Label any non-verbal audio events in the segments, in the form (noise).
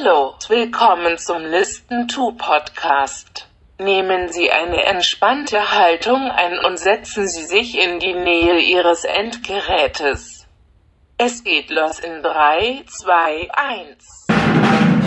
Hallo, willkommen zum Listen to Podcast. Nehmen Sie eine entspannte Haltung ein und setzen Sie sich in die Nähe Ihres Endgerätes. Es geht los in 3, 2, 1.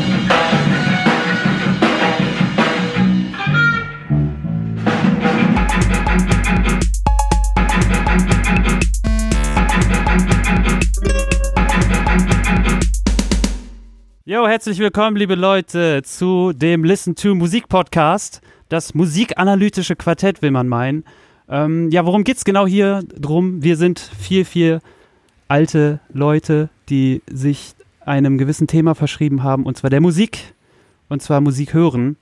Jo, herzlich willkommen, liebe Leute, zu dem Listen to Musik Podcast. Das musikanalytische Quartett, will man meinen. Ähm, ja, worum geht's genau hier drum? Wir sind vier, vier alte Leute, die sich einem gewissen Thema verschrieben haben, und zwar der Musik. Und zwar Musik hören.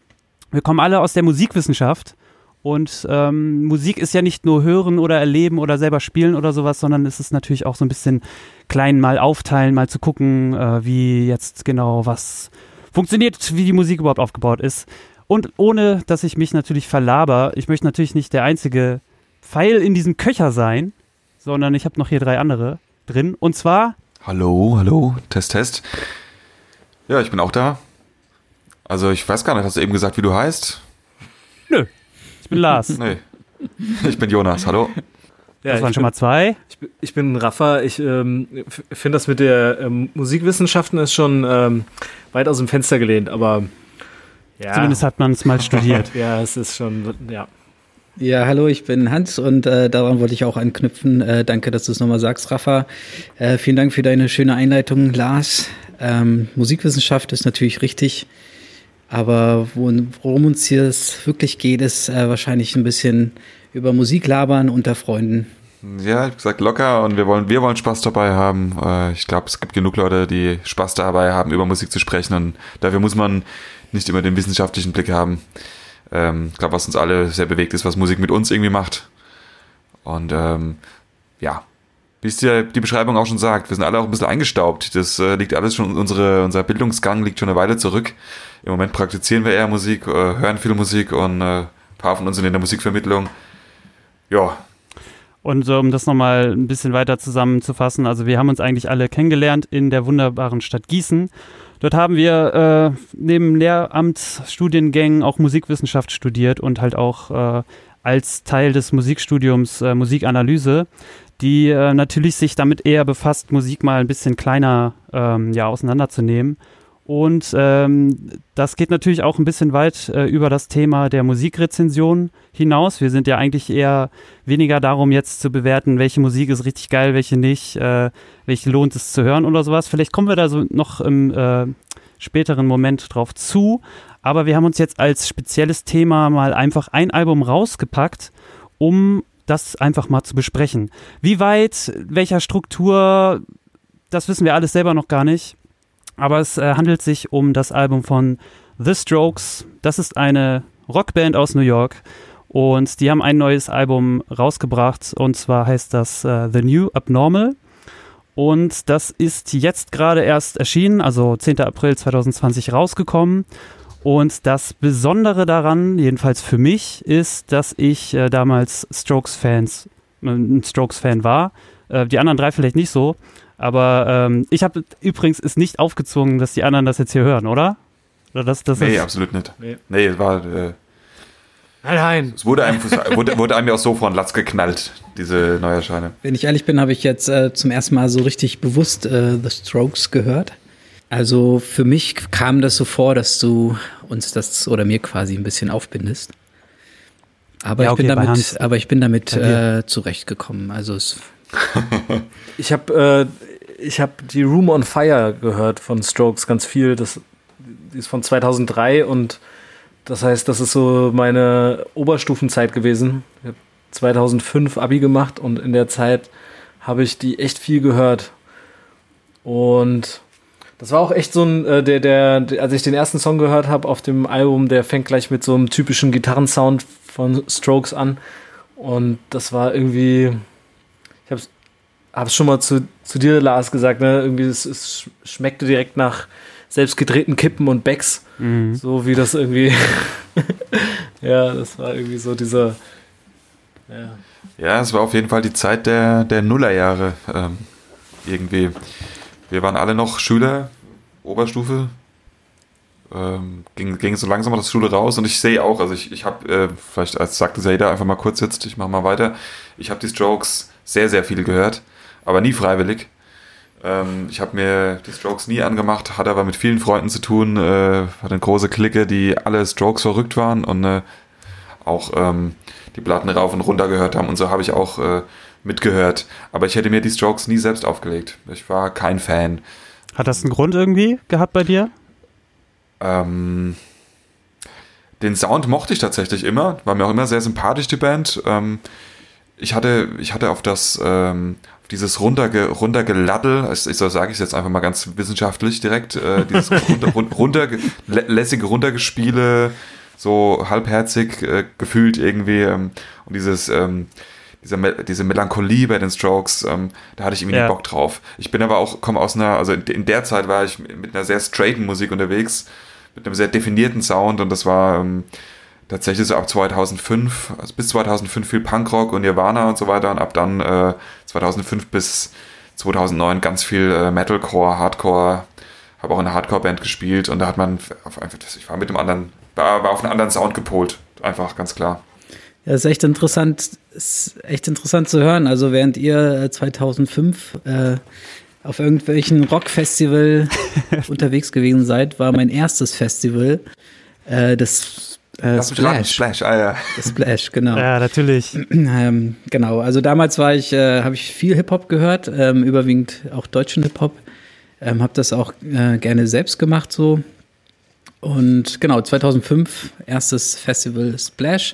Wir kommen alle aus der Musikwissenschaft. Und ähm, Musik ist ja nicht nur hören oder erleben oder selber spielen oder sowas, sondern es ist natürlich auch so ein bisschen klein mal aufteilen, mal zu gucken, äh, wie jetzt genau was funktioniert, wie die Musik überhaupt aufgebaut ist. Und ohne, dass ich mich natürlich verlaber, ich möchte natürlich nicht der einzige Pfeil in diesem Köcher sein, sondern ich habe noch hier drei andere drin. Und zwar. Hallo, hallo, Test, Test. Ja, ich bin auch da. Also ich weiß gar nicht, hast du eben gesagt, wie du heißt? Ich bin Lars. nee. Ich bin Jonas, hallo. Ja, das waren schon bin, mal zwei. Ich, ich bin Rafa. Ich ähm, finde das mit der ähm, Musikwissenschaften ist schon ähm, weit aus dem Fenster gelehnt, aber ja. Zumindest hat man es mal studiert. (laughs) ja, es ist schon, ja. Ja, hallo, ich bin Hans und äh, daran wollte ich auch anknüpfen. Äh, danke, dass du es nochmal sagst, Rafa. Äh, vielen Dank für deine schöne Einleitung, Lars. Ähm, Musikwissenschaft ist natürlich richtig. Aber worum uns hier es wirklich geht, ist äh, wahrscheinlich ein bisschen über Musik labern unter Freunden. Ja, ich habe gesagt locker und wir wollen, wir wollen Spaß dabei haben. Äh, ich glaube, es gibt genug Leute, die Spaß dabei haben, über Musik zu sprechen und dafür muss man nicht immer den wissenschaftlichen Blick haben. Ähm, ich glaube, was uns alle sehr bewegt ist, was Musik mit uns irgendwie macht. Und ähm, ja, wie es dir die Beschreibung auch schon sagt, wir sind alle auch ein bisschen eingestaubt. Das äh, liegt alles schon, unsere, unser Bildungsgang liegt schon eine Weile zurück. Im Moment praktizieren wir eher Musik, äh, hören viel Musik und äh, ein paar von uns sind in der Musikvermittlung. Ja. Und um das nochmal ein bisschen weiter zusammenzufassen, also wir haben uns eigentlich alle kennengelernt in der wunderbaren Stadt Gießen. Dort haben wir äh, neben Lehramtsstudiengängen auch Musikwissenschaft studiert und halt auch äh, als Teil des Musikstudiums äh, Musikanalyse, die äh, natürlich sich damit eher befasst, Musik mal ein bisschen kleiner ähm, ja, auseinanderzunehmen und ähm, das geht natürlich auch ein bisschen weit äh, über das Thema der Musikrezension hinaus. Wir sind ja eigentlich eher weniger darum, jetzt zu bewerten, welche Musik ist richtig geil, welche nicht, äh, welche lohnt es zu hören oder sowas. Vielleicht kommen wir da so noch im äh, späteren Moment drauf zu. Aber wir haben uns jetzt als spezielles Thema mal einfach ein Album rausgepackt, um das einfach mal zu besprechen. Wie weit, welcher Struktur, das wissen wir alles selber noch gar nicht. Aber es äh, handelt sich um das Album von The Strokes. Das ist eine Rockband aus New York. Und die haben ein neues Album rausgebracht. Und zwar heißt das äh, The New Abnormal. Und das ist jetzt gerade erst erschienen, also 10. April 2020 rausgekommen. Und das Besondere daran, jedenfalls für mich, ist, dass ich äh, damals Strokes-Fans, äh, ein Strokes-Fan war. Äh, die anderen drei vielleicht nicht so. Aber ähm, ich habe übrigens ist nicht aufgezwungen, dass die anderen das jetzt hier hören, oder? oder das, das nee, absolut nicht. Nee, nee es war. Äh, nein, nein. Es wurde einem, wurde, wurde einem ja auch so von Latz geknallt, diese Neuerscheine. Wenn ich ehrlich bin, habe ich jetzt äh, zum ersten Mal so richtig bewusst äh, The Strokes gehört. Also für mich kam das so vor, dass du uns das oder mir quasi ein bisschen aufbindest. Aber, ja, okay, ich, bin damit, aber ich bin damit äh, zurechtgekommen. Also es (laughs) ich habe äh, ich habe die Room on Fire gehört von Strokes ganz viel. Das die ist von 2003 und das heißt, das ist so meine Oberstufenzeit gewesen. Ich habe 2005 Abi gemacht und in der Zeit habe ich die echt viel gehört. Und das war auch echt so ein, äh, der, der, als ich den ersten Song gehört habe auf dem Album, der fängt gleich mit so einem typischen Gitarrensound von Strokes an. Und das war irgendwie, ich habe es schon mal zu, zu dir, Lars, gesagt, ne? Irgendwie, es, es schmeckte direkt nach selbstgedrehten Kippen und Becks. Mhm. So wie das irgendwie. (laughs) ja, das war irgendwie so dieser. Ja. ja, es war auf jeden Fall die Zeit der, der Nullerjahre. Ähm, irgendwie. Wir waren alle noch Schüler, Oberstufe. ähm, ging, ging so langsam aus der Schule raus und ich sehe auch, also ich, ich habe, äh, vielleicht als sagte Zayda einfach mal kurz jetzt, ich mache mal weiter, ich habe die Strokes sehr, sehr viel gehört, aber nie freiwillig. Ähm, ich habe mir die Strokes nie angemacht, hatte aber mit vielen Freunden zu tun, äh, hatte eine große Clique, die alle Strokes verrückt waren und äh, auch ähm, die Platten rauf und runter gehört haben und so habe ich auch äh, mitgehört. Aber ich hätte mir die Strokes nie selbst aufgelegt. Ich war kein Fan. Hat das einen Grund irgendwie gehabt bei dir? Ähm, den Sound mochte ich tatsächlich immer, war mir auch immer sehr sympathisch, die Band. Ähm, ich hatte, ich hatte auf das, ähm, auf dieses runterge, runtergeladdel, also ich so sage ich jetzt einfach mal ganz wissenschaftlich direkt, äh, dieses (laughs) runter, runter, lässige Runtergespiele, so halbherzig äh, gefühlt irgendwie ähm, und dieses, ähm, diese, diese Melancholie bei den Strokes, ähm, da hatte ich irgendwie ja. Bock drauf. Ich bin aber auch, komme aus einer, also in der Zeit war ich mit einer sehr straighten Musik unterwegs, mit einem sehr definierten Sound und das war ähm, tatsächlich so ab 2005, also bis 2005 viel Punkrock und Nirvana und so weiter und ab dann äh, 2005 bis 2009 ganz viel äh, Metalcore, Hardcore, habe auch in einer Hardcore-Band gespielt und da hat man auf einfach, ich war mit einem anderen, war, war auf einen anderen Sound gepolt, einfach ganz klar. Ja, ist echt interessant, ist echt interessant zu hören. Also während ihr 2005 äh, auf irgendwelchen Rockfestival (laughs) unterwegs gewesen seid, war mein erstes Festival äh, das äh, Splash. Splash, ah ja. Das Splash, genau. Ja, natürlich. (clears throat) Ähm, genau, also damals war ich, äh, habe ich viel Hip-Hop gehört, ähm, überwiegend auch deutschen Hip-Hop. Ähm, habe das auch äh, gerne selbst gemacht so. Und genau, 2005 erstes Festival Splash.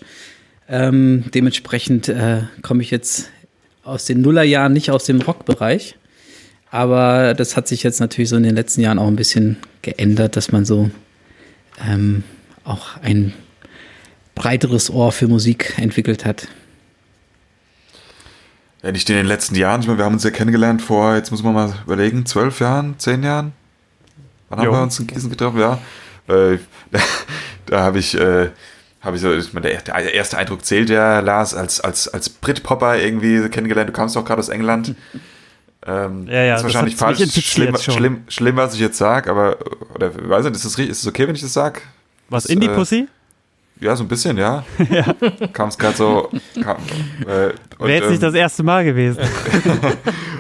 Ähm, dementsprechend äh, komme ich jetzt aus den Nullerjahren nicht aus dem Rockbereich. Aber das hat sich jetzt natürlich so in den letzten Jahren auch ein bisschen geändert, dass man so ähm, auch ein breiteres Ohr für Musik entwickelt hat. Ja, nicht in den letzten Jahren. Ich meine, wir haben uns ja kennengelernt vor, jetzt muss man mal überlegen, zwölf Jahren, zehn Jahren? Wann jo. haben wir uns in Gießen getroffen? Ja. Äh, da, (laughs) da habe ich äh, habe ich so, ich meine, der erste Eindruck zählt ja, Lars, als, als, als Brit-Popper irgendwie kennengelernt. Du kamst doch gerade aus England. (laughs) Ähm, ja, ja, das ist wahrscheinlich falsch, schlimm, schlimm, schlimm, was ich jetzt sage, aber, oder, weiß nicht, ist es ist es okay, wenn ich das sage? Was, Indie-Pussy? Äh, ja, so ein bisschen, ja. (laughs) ja. Kam es gerade so. Kam, äh, (laughs) Wäre jetzt ähm, nicht das erste Mal gewesen.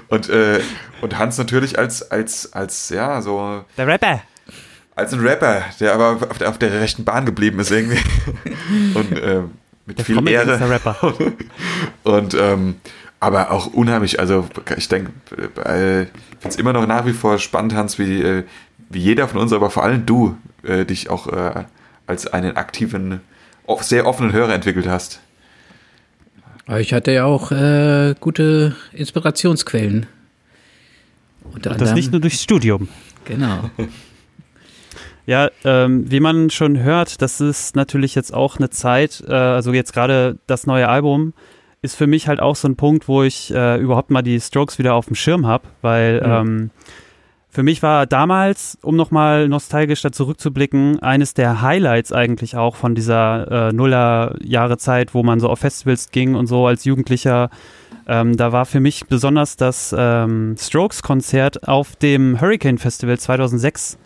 und, äh, und Hans natürlich als, als, als, ja, so. Der Rapper als ein Rapper, der aber auf der, auf der rechten Bahn geblieben ist irgendwie. (laughs) und äh, mit der viel Ehre. Der Rapper. (laughs) und ähm, aber auch unheimlich, also ich denke, äh, ich finde es immer noch nach wie vor spannend, Hans, wie, äh, wie jeder von uns, aber vor allem du, äh, dich auch äh, als einen aktiven, sehr offenen Hörer entwickelt hast. Ich hatte ja auch äh, gute Inspirationsquellen. Unter Und das nicht nur durchs Studium. Genau. (laughs) Ja, ähm, wie man schon hört, das ist natürlich jetzt auch eine Zeit, äh, also jetzt gerade das neue Album ist für mich halt auch so ein Punkt, wo ich äh, überhaupt mal die Strokes wieder auf dem Schirm habe, weil mhm. ähm, für mich war damals, um nochmal nostalgisch da zurückzublicken, eines der Highlights eigentlich auch von dieser äh, Nuller-Jahre-Zeit, wo man so auf Festivals ging und so als Jugendlicher. Ähm, da war für mich besonders das ähm, Strokes-Konzert auf dem Hurricane Festival 2006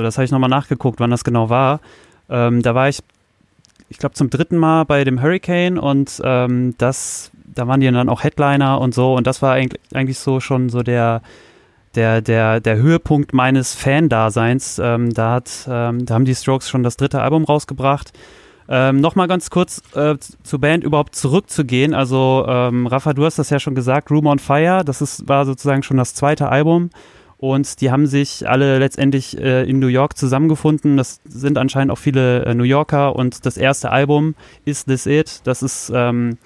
so, das habe ich nochmal nachgeguckt, wann das genau war. Ähm, da war ich, ich glaube, zum dritten Mal bei dem Hurricane und ähm, das, da waren die dann auch Headliner und so und das war eigentlich, eigentlich so schon so der, der, der, der Höhepunkt meines Fan-Daseins. Ähm, da, hat, ähm, da haben die Strokes schon das dritte Album rausgebracht. Ähm, Nochmal ganz kurz äh, zur Band überhaupt zurückzugehen. Also, ähm, Rafa, du hast das ja schon gesagt, Room on Fire, das ist, war sozusagen schon das zweite Album. Und die haben sich alle letztendlich äh, in New York zusammengefunden. Das sind anscheinend auch viele äh, New Yorker. Und das erste Album, Is This It? Das ist ähm,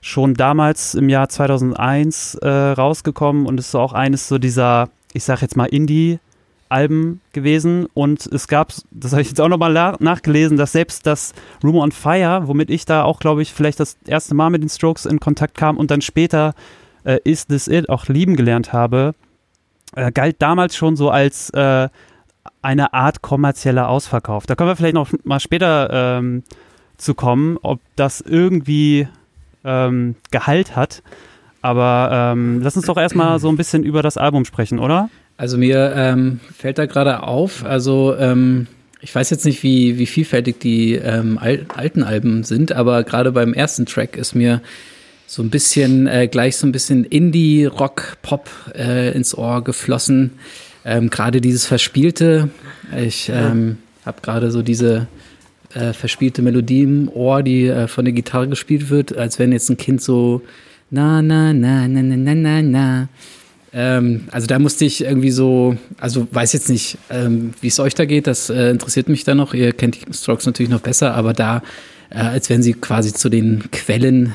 schon damals im Jahr 2001 äh, rausgekommen und ist so auch eines so dieser, ich sag jetzt mal, Indie- Alben gewesen und es gab, das habe ich jetzt auch nochmal nachgelesen, dass selbst das Room on Fire, womit ich da auch, glaube ich, vielleicht das erste Mal mit den Strokes in Kontakt kam und dann später äh, Is This It auch lieben gelernt habe, äh, galt damals schon so als äh, eine Art kommerzieller Ausverkauf. Da können wir vielleicht noch mal später ähm, zu kommen, ob das irgendwie ähm, Gehalt hat. Aber ähm, lass uns doch erstmal so ein bisschen über das Album sprechen, oder? Also mir ähm, fällt da gerade auf, also ähm, ich weiß jetzt nicht, wie, wie vielfältig die ähm, al alten Alben sind, aber gerade beim ersten Track ist mir so ein bisschen, äh, gleich so ein bisschen Indie, Rock, Pop äh, ins Ohr geflossen. Ähm, gerade dieses Verspielte, ich ähm, habe gerade so diese äh, verspielte Melodie im Ohr, die äh, von der Gitarre gespielt wird, als wenn jetzt ein Kind so na, na, na, na, na, na, na, na. Ähm, also da musste ich irgendwie so, also weiß jetzt nicht, ähm, wie es euch da geht, das äh, interessiert mich da noch. Ihr kennt die Strokes natürlich noch besser, aber da, äh, als wenn sie quasi zu den Quellen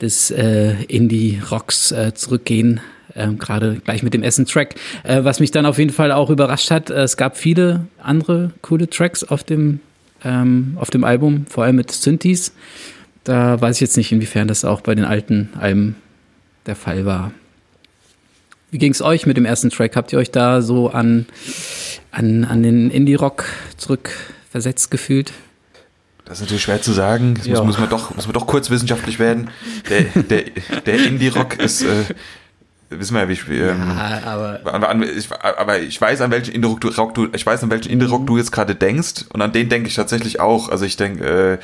des äh, Indie-Rocks äh, zurückgehen, ähm, gerade gleich mit dem Essen-Track. Äh, was mich dann auf jeden Fall auch überrascht hat, äh, es gab viele andere coole Tracks auf dem, ähm, auf dem Album, vor allem mit Synthes. Da weiß ich jetzt nicht, inwiefern das auch bei den alten Alben der Fall war. Wie ging es euch mit dem ersten Track? Habt ihr euch da so an, an, an den Indie-Rock zurückversetzt gefühlt? Das ist natürlich schwer zu sagen. Das muss, muss, man doch, muss man doch kurz wissenschaftlich werden. Der, der, der Indie-Rock ist, äh, wissen wir ja, wie ich, ähm, Ja, aber an, ich, aber ich weiß, an welchen Indie-Rock du, Rock du, ich weiß, an welchen Indie-Rock du jetzt gerade denkst und an den denke ich tatsächlich auch. Also ich denke, äh,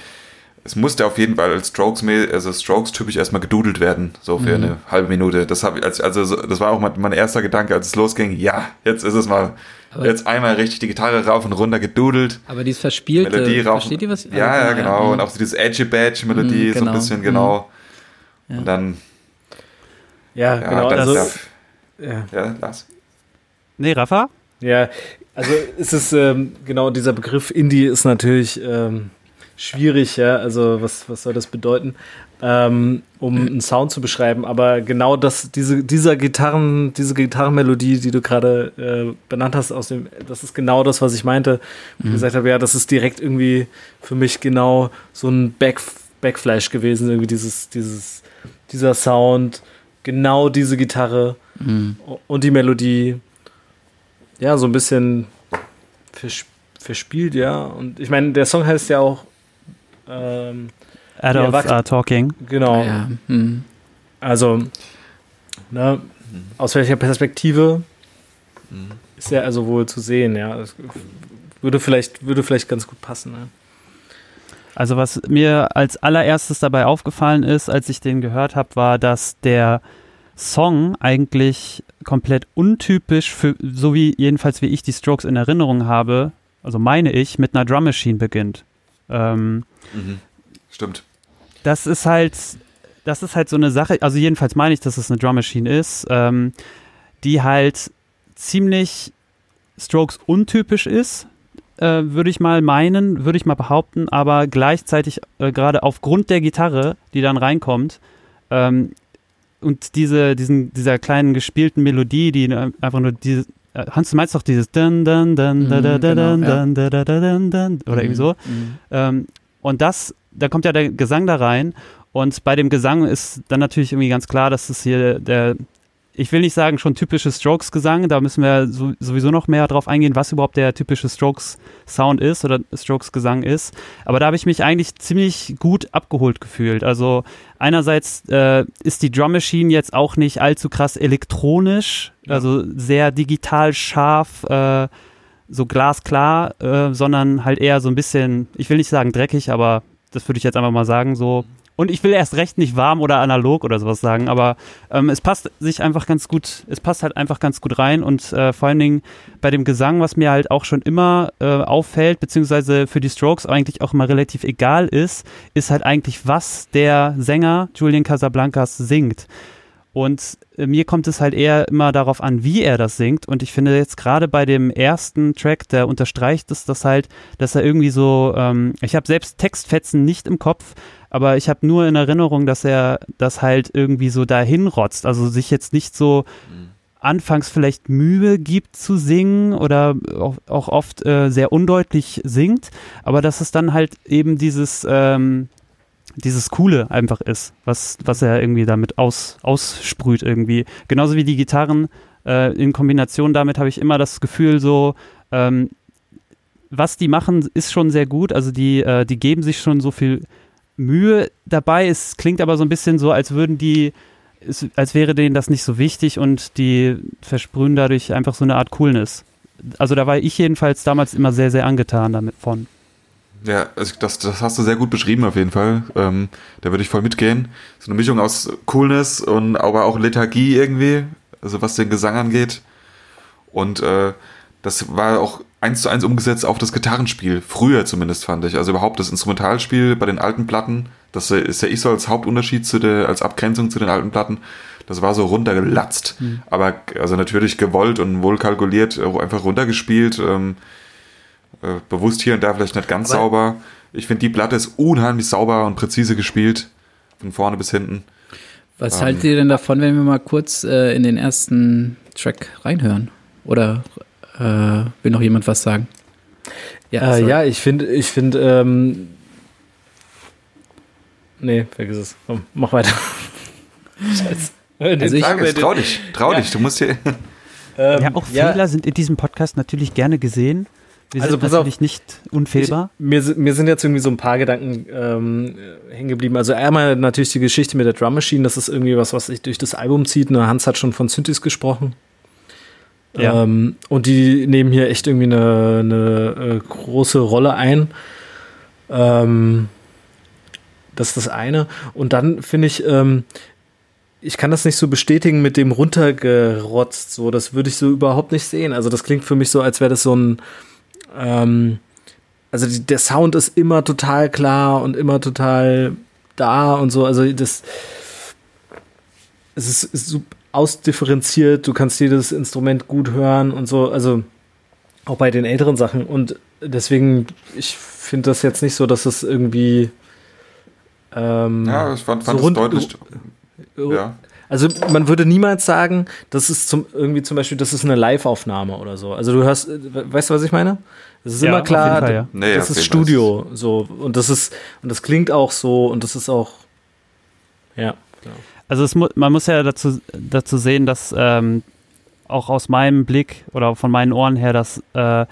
es musste auf jeden Fall als Strokes, also Strokes typisch erstmal gedudelt werden, so für eine halbe Minute. Das habe ich, als- also so- das war auch mein, erster Gedanke, als es losging. Ja, jetzt ist es mal, Aber- jetzt einmal richtig die Gitarre rauf und runter gedudelt. Aber dieses Verspielte, Melodie rauf. versteht ihr was? Ja, ja, genau. Und auch so dieses Edgy Badge Melodie, Mhm, so ein genau. bisschen, genau. Und dann, Ja, ja, genau. dann, Also, ja, ja. ja, Lars. Nee, Rafa? Ja, also es ist ähm, genau dieser Begriff Indie ist natürlich ähm, schwierig, ja. Also was, was soll das bedeuten, ähm, um einen Sound zu beschreiben? Aber genau das, diese, dieser Gitarren, diese Gitarrenmelodie, die du gerade äh, benannt hast, aus dem, das ist genau das, was ich meinte. Wo ich gesagt habe, ja, das ist direkt irgendwie für mich genau so ein Back, Backflash gewesen, irgendwie dieses, dieses, dieser Sound, genau diese Gitarre und die Melodie ja, so ein bisschen vers verspielt, ja. Und ich meine, der Song heißt ja auch, ähm, Adults are talking. genau, Ja, hm. also, ne, aus welcher Perspektive ist er also wohl zu sehen, ja. Das würde vielleicht, würde vielleicht ganz gut passen, ne? Also was mir als allererstes dabei aufgefallen ist, als ich den gehört habe, war, dass der Song eigentlich komplett untypisch für, so wie jedenfalls wie ich die Strokes in Erinnerung habe, also meine ich, mit einer Drum Machine beginnt. Ähm, Mhm. Stimmt. das ist halt, das ist halt so eine Sache, also jedenfalls meine ich, dass es eine Drum Machine ist, ähm, die halt ziemlich Strokes untypisch ist, äh, würde ich mal meinen, würde ich mal behaupten, aber gleichzeitig äh, gerade aufgrund der Gitarre, die dann reinkommt, ähm, und diese, diesen, dieser kleinen gespielten Melodie, die äh, einfach nur diese, äh, Hans, du meinst doch dieses Mhm, oder irgendwie so. Mhm. Ähm, und das, da kommt ja der Gesang da rein. Und bei dem Gesang ist dann natürlich irgendwie ganz klar, dass es hier der, ich will nicht sagen schon typische Strokes-Gesang, da müssen wir so, sowieso noch mehr drauf eingehen, was überhaupt der typische Strokes-Sound ist oder Strokes-Gesang ist. Aber da habe ich mich eigentlich ziemlich gut abgeholt gefühlt. Also einerseits äh, ist die Drum Machine jetzt auch nicht allzu krass elektronisch, also sehr digital scharf, äh, so glasklar, äh, sondern halt eher so ein bisschen, ich will nicht sagen dreckig, aber das würde ich jetzt einfach mal sagen, so. Und ich will erst recht nicht warm oder analog oder sowas sagen, aber ähm, es passt sich einfach ganz gut, es passt halt einfach ganz gut rein und äh, vor allen Dingen bei dem Gesang, was mir halt auch schon immer äh, auffällt, beziehungsweise für die Strokes eigentlich auch immer relativ egal ist, ist halt eigentlich, was der Sänger Julian Casablancas singt. Und äh, mir kommt es halt eher immer darauf an, wie er das singt. Und ich finde jetzt gerade bei dem ersten Track, der unterstreicht es das halt, dass er irgendwie so, ähm, ich habe selbst Textfetzen nicht im Kopf, aber ich habe nur in Erinnerung, dass er das halt irgendwie so dahin rotzt. Also sich jetzt nicht so anfangs vielleicht Mühe gibt zu singen oder auch, auch oft äh, sehr undeutlich singt, aber dass es dann halt eben dieses, ähm, dieses Coole einfach ist, was, was er irgendwie damit aus, aussprüht irgendwie. Genauso wie die Gitarren äh, in Kombination damit habe ich immer das Gefühl so, ähm, was die machen, ist schon sehr gut. Also die, äh, die geben sich schon so viel Mühe dabei. Es klingt aber so ein bisschen so, als würden die, als wäre denen das nicht so wichtig und die versprühen dadurch einfach so eine Art Coolness. also da war ich jedenfalls damals immer sehr, sehr angetan damit von. Ja, also das, das hast du sehr gut beschrieben auf jeden Fall. Ähm, da würde ich voll mitgehen. So eine Mischung aus Coolness und aber auch Lethargie irgendwie, also was den Gesang angeht. Und äh, das war auch eins zu eins umgesetzt auf das Gitarrenspiel. Früher zumindest fand ich. Also überhaupt das Instrumentalspiel bei den alten Platten. Das ist ja ich so als Hauptunterschied zu der, als Abgrenzung zu den alten Platten. Das war so runtergelatzt. Mhm. Aber also natürlich gewollt und wohl kalkuliert, äh, einfach runtergespielt. Ähm, äh, bewusst hier und da vielleicht nicht ganz Aber sauber. Ich finde, die Platte ist unheimlich sauber und präzise gespielt. Von vorne bis hinten. Was ähm, haltet ihr denn davon, wenn wir mal kurz äh, in den ersten Track reinhören? Oder äh, will noch jemand was sagen? Ja, äh, ja ich finde, ich finde, ähm, nee, vergiss es. Komm, mach weiter. (laughs) Scheiße. Also ich, jetzt, trau dich, trau ja. dich, du musst hier. Ähm, ja, auch Fehler ja. sind in diesem Podcast natürlich gerne gesehen. Wir also sind natürlich auf, nicht unfehlbar. Ich, mir, mir sind jetzt irgendwie so ein paar Gedanken ähm, hängen geblieben. Also einmal natürlich die Geschichte mit der Drum Machine, das ist irgendwie was, was sich durch das Album zieht. Ne, Hans hat schon von Synthes gesprochen. Ja. Ähm, und die nehmen hier echt irgendwie eine, eine äh, große Rolle ein. Ähm, das ist das eine. Und dann finde ich, ähm, ich kann das nicht so bestätigen mit dem runtergerotzt. So, das würde ich so überhaupt nicht sehen. Also das klingt für mich so, als wäre das so ein ähm, also die, der Sound ist immer total klar und immer total da und so. Also das es ist, ist ausdifferenziert, du kannst jedes Instrument gut hören und so, also auch bei den älteren Sachen. Und deswegen, ich finde das jetzt nicht so, dass es irgendwie ähm, ja, ich fand, fand so rund, deutlich. Ja. Also man würde niemals sagen, das ist zum, irgendwie zum Beispiel, das ist eine Live-Aufnahme oder so. Also du hörst, weißt du, was ich meine? Das ist ja, immer klar, Fall, ja. nee, das ist Studio so und das ist und das klingt auch so und das ist auch ja. Genau. Also es, man muss ja dazu, dazu sehen, dass ähm, auch aus meinem Blick oder von meinen Ohren her das äh,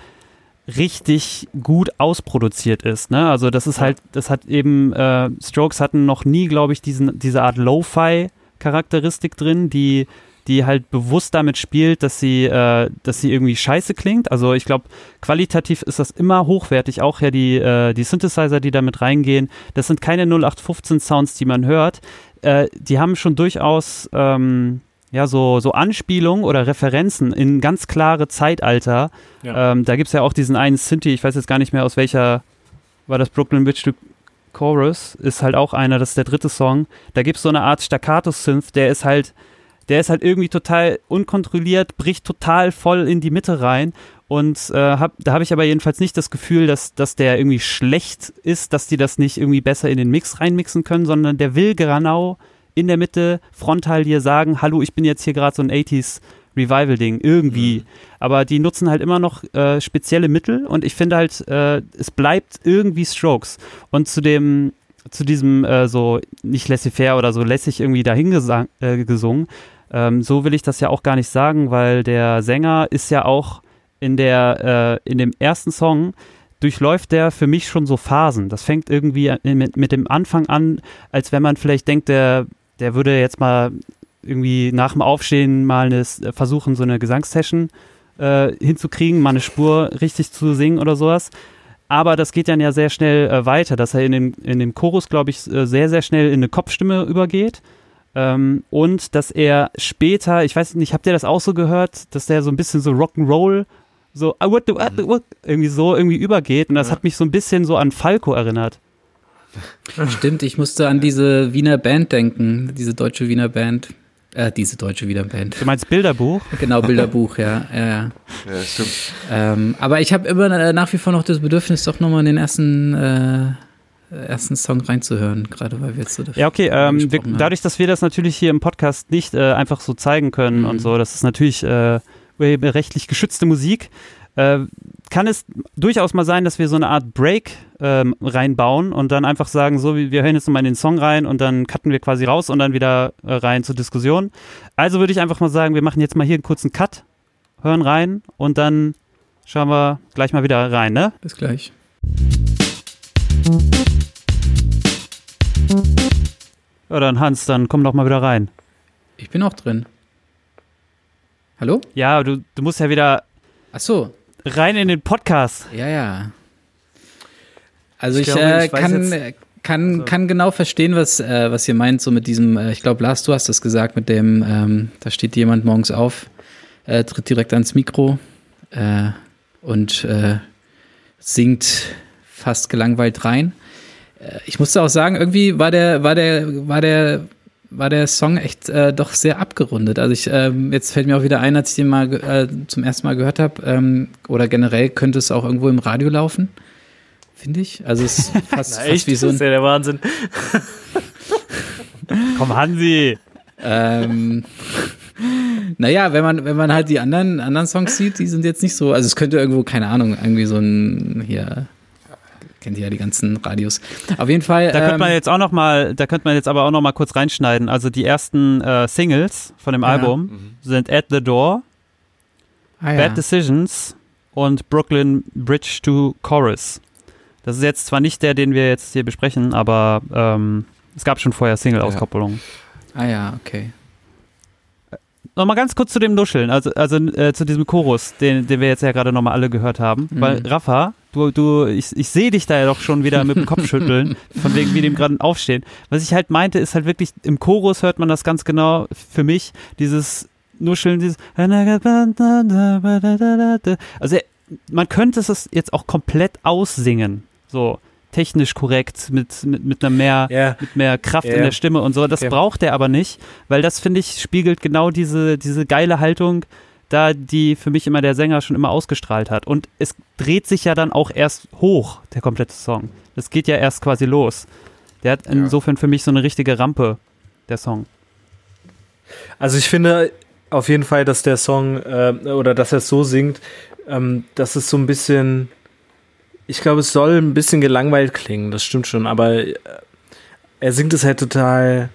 richtig gut ausproduziert ist. Ne? Also das ist ja. halt, das hat eben, äh, Strokes hatten noch nie, glaube ich, diesen, diese Art Lo-Fi Charakteristik drin, die die halt bewusst damit spielt, dass sie, äh, dass sie irgendwie scheiße klingt. Also ich glaube, qualitativ ist das immer hochwertig. Auch ja die, äh, die Synthesizer, die damit reingehen, das sind keine 0815 Sounds, die man hört. Äh, die haben schon durchaus ähm, ja so, so Anspielungen oder Referenzen in ganz klare Zeitalter. Ja. Ähm, da gibt es ja auch diesen einen Synthi, ich weiß jetzt gar nicht mehr aus welcher, war das Brooklyn Witch Chorus ist halt auch einer, das ist der dritte Song. Da gibt es so eine Art Staccato-Synth, der ist halt, der ist halt irgendwie total unkontrolliert, bricht total voll in die Mitte rein. Und äh, hab, da habe ich aber jedenfalls nicht das Gefühl, dass, dass der irgendwie schlecht ist, dass die das nicht irgendwie besser in den Mix reinmixen können, sondern der will genau in der Mitte frontal dir sagen, hallo, ich bin jetzt hier gerade so ein 80s Revival-Ding, irgendwie. Mhm. Aber die nutzen halt immer noch äh, spezielle Mittel und ich finde halt, äh, es bleibt irgendwie Strokes. Und zu dem, zu diesem äh, so nicht laissez-faire oder so lässig irgendwie dahin äh, gesungen, ähm, so will ich das ja auch gar nicht sagen, weil der Sänger ist ja auch in der, äh, in dem ersten Song durchläuft der für mich schon so Phasen. Das fängt irgendwie mit, mit dem Anfang an, als wenn man vielleicht denkt, der, der würde jetzt mal irgendwie nach dem Aufstehen mal eine, äh, versuchen, so eine Gesangssession äh, hinzukriegen, mal eine Spur richtig zu singen oder sowas. Aber das geht dann ja sehr schnell äh, weiter, dass er in dem, in dem Chorus, glaube ich, äh, sehr, sehr schnell in eine Kopfstimme übergeht. Ähm, und dass er später, ich weiß nicht, habt ihr das auch so gehört, dass der so ein bisschen so Rock'n'Roll, so ah, irgendwie so irgendwie übergeht. Und das ja. hat mich so ein bisschen so an Falco erinnert. Stimmt, ich musste an diese Wiener Band denken, diese deutsche Wiener Band. Äh, diese deutsche Wiederband. Du meinst Bilderbuch? Genau, Bilderbuch, ja. (laughs) ja, ja. stimmt. Ähm, aber ich habe immer äh, nach wie vor noch das Bedürfnis, doch nochmal in den ersten, äh, ersten Song reinzuhören, gerade weil wir jetzt so Ja, okay, ähm, wir, dadurch, dass wir das natürlich hier im Podcast nicht äh, einfach so zeigen können mhm. und so, das ist natürlich äh, rechtlich geschützte Musik, äh, kann es durchaus mal sein, dass wir so eine Art Break ähm, reinbauen und dann einfach sagen, so, wir hören jetzt nochmal in den Song rein und dann cutten wir quasi raus und dann wieder äh, rein zur Diskussion. Also würde ich einfach mal sagen, wir machen jetzt mal hier einen kurzen Cut, hören rein und dann schauen wir gleich mal wieder rein, ne? Bis gleich. Ja, dann Hans, dann komm doch mal wieder rein. Ich bin auch drin. Hallo? Ja, du, du musst ja wieder Ach so. Rein in den Podcast. Ja, ja. Also Ich ich, glaube, äh, ich kann, jetzt- äh, kann, kann genau verstehen, was, äh, was ihr meint, so mit diesem, äh, ich glaube, Lars, du hast das gesagt, mit dem, ähm, da steht jemand morgens auf, äh, tritt direkt ans Mikro äh, und singt fast gelangweilt rein. Ich musste auch sagen, irgendwie war der, war der, war der, war der Song echt äh, doch sehr abgerundet. Also ich, ähm, jetzt fällt mir auch wieder ein, als ich den mal äh, zum ersten Mal gehört habe, ähm, oder generell könnte es auch irgendwo im Radio laufen, finde ich. Also es ist (laughs) fast, fast wie so das ein ist ja der Wahnsinn. (laughs) Komm, Hansi. ähm, (laughs) naja, wenn man, wenn man halt die anderen, anderen Songs sieht, die sind jetzt nicht so, also es könnte irgendwo, keine Ahnung, irgendwie so ein, hier, kennt ihr ja die ganzen Radios. Auf jeden Fall. Da könnte ähm, man jetzt auch noch mal, da könnte man jetzt aber auch noch mal kurz reinschneiden. Also die ersten äh, Singles von dem Ja. Album sind At the Door, ah, ja. Bad Decisions und Brooklyn Bridge to Chorus. Das ist jetzt zwar nicht der, den wir jetzt hier besprechen, aber ähm, es gab schon vorher Single-Auskopplungen. ah ja, okay. Nochmal ganz kurz zu dem Nuscheln, also, also äh, zu diesem Chorus, den, den wir jetzt ja gerade nochmal alle gehört haben. Mhm. Weil, Rafa, du, du, ich, ich sehe dich da ja doch schon wieder mit dem Kopf schütteln, (laughs) von wegen wie dem gerade aufstehen. Was ich halt meinte, ist halt wirklich, im Chorus hört man das ganz genau für mich, dieses Nuscheln, dieses also man könnte es jetzt auch komplett aussingen, so technisch korrekt, mit, mit, mit einer mehr Ja. mit mehr Kraft Ja. in der Stimme und so. Das Okay. braucht er aber nicht, weil das, finde ich, spiegelt genau diese, diese geile Haltung da, die für mich immer der Sänger schon immer ausgestrahlt hat. Und es dreht sich ja dann auch erst hoch, der komplette Song. Das geht ja erst quasi los. Der hat insofern für mich so eine richtige Rampe, der Song. Also ich finde auf jeden Fall, dass der Song äh, oder dass er es so singt, ähm, dass es so ein bisschen, ich glaube, es soll ein bisschen gelangweilt klingen, das stimmt schon, aber äh, er singt es halt total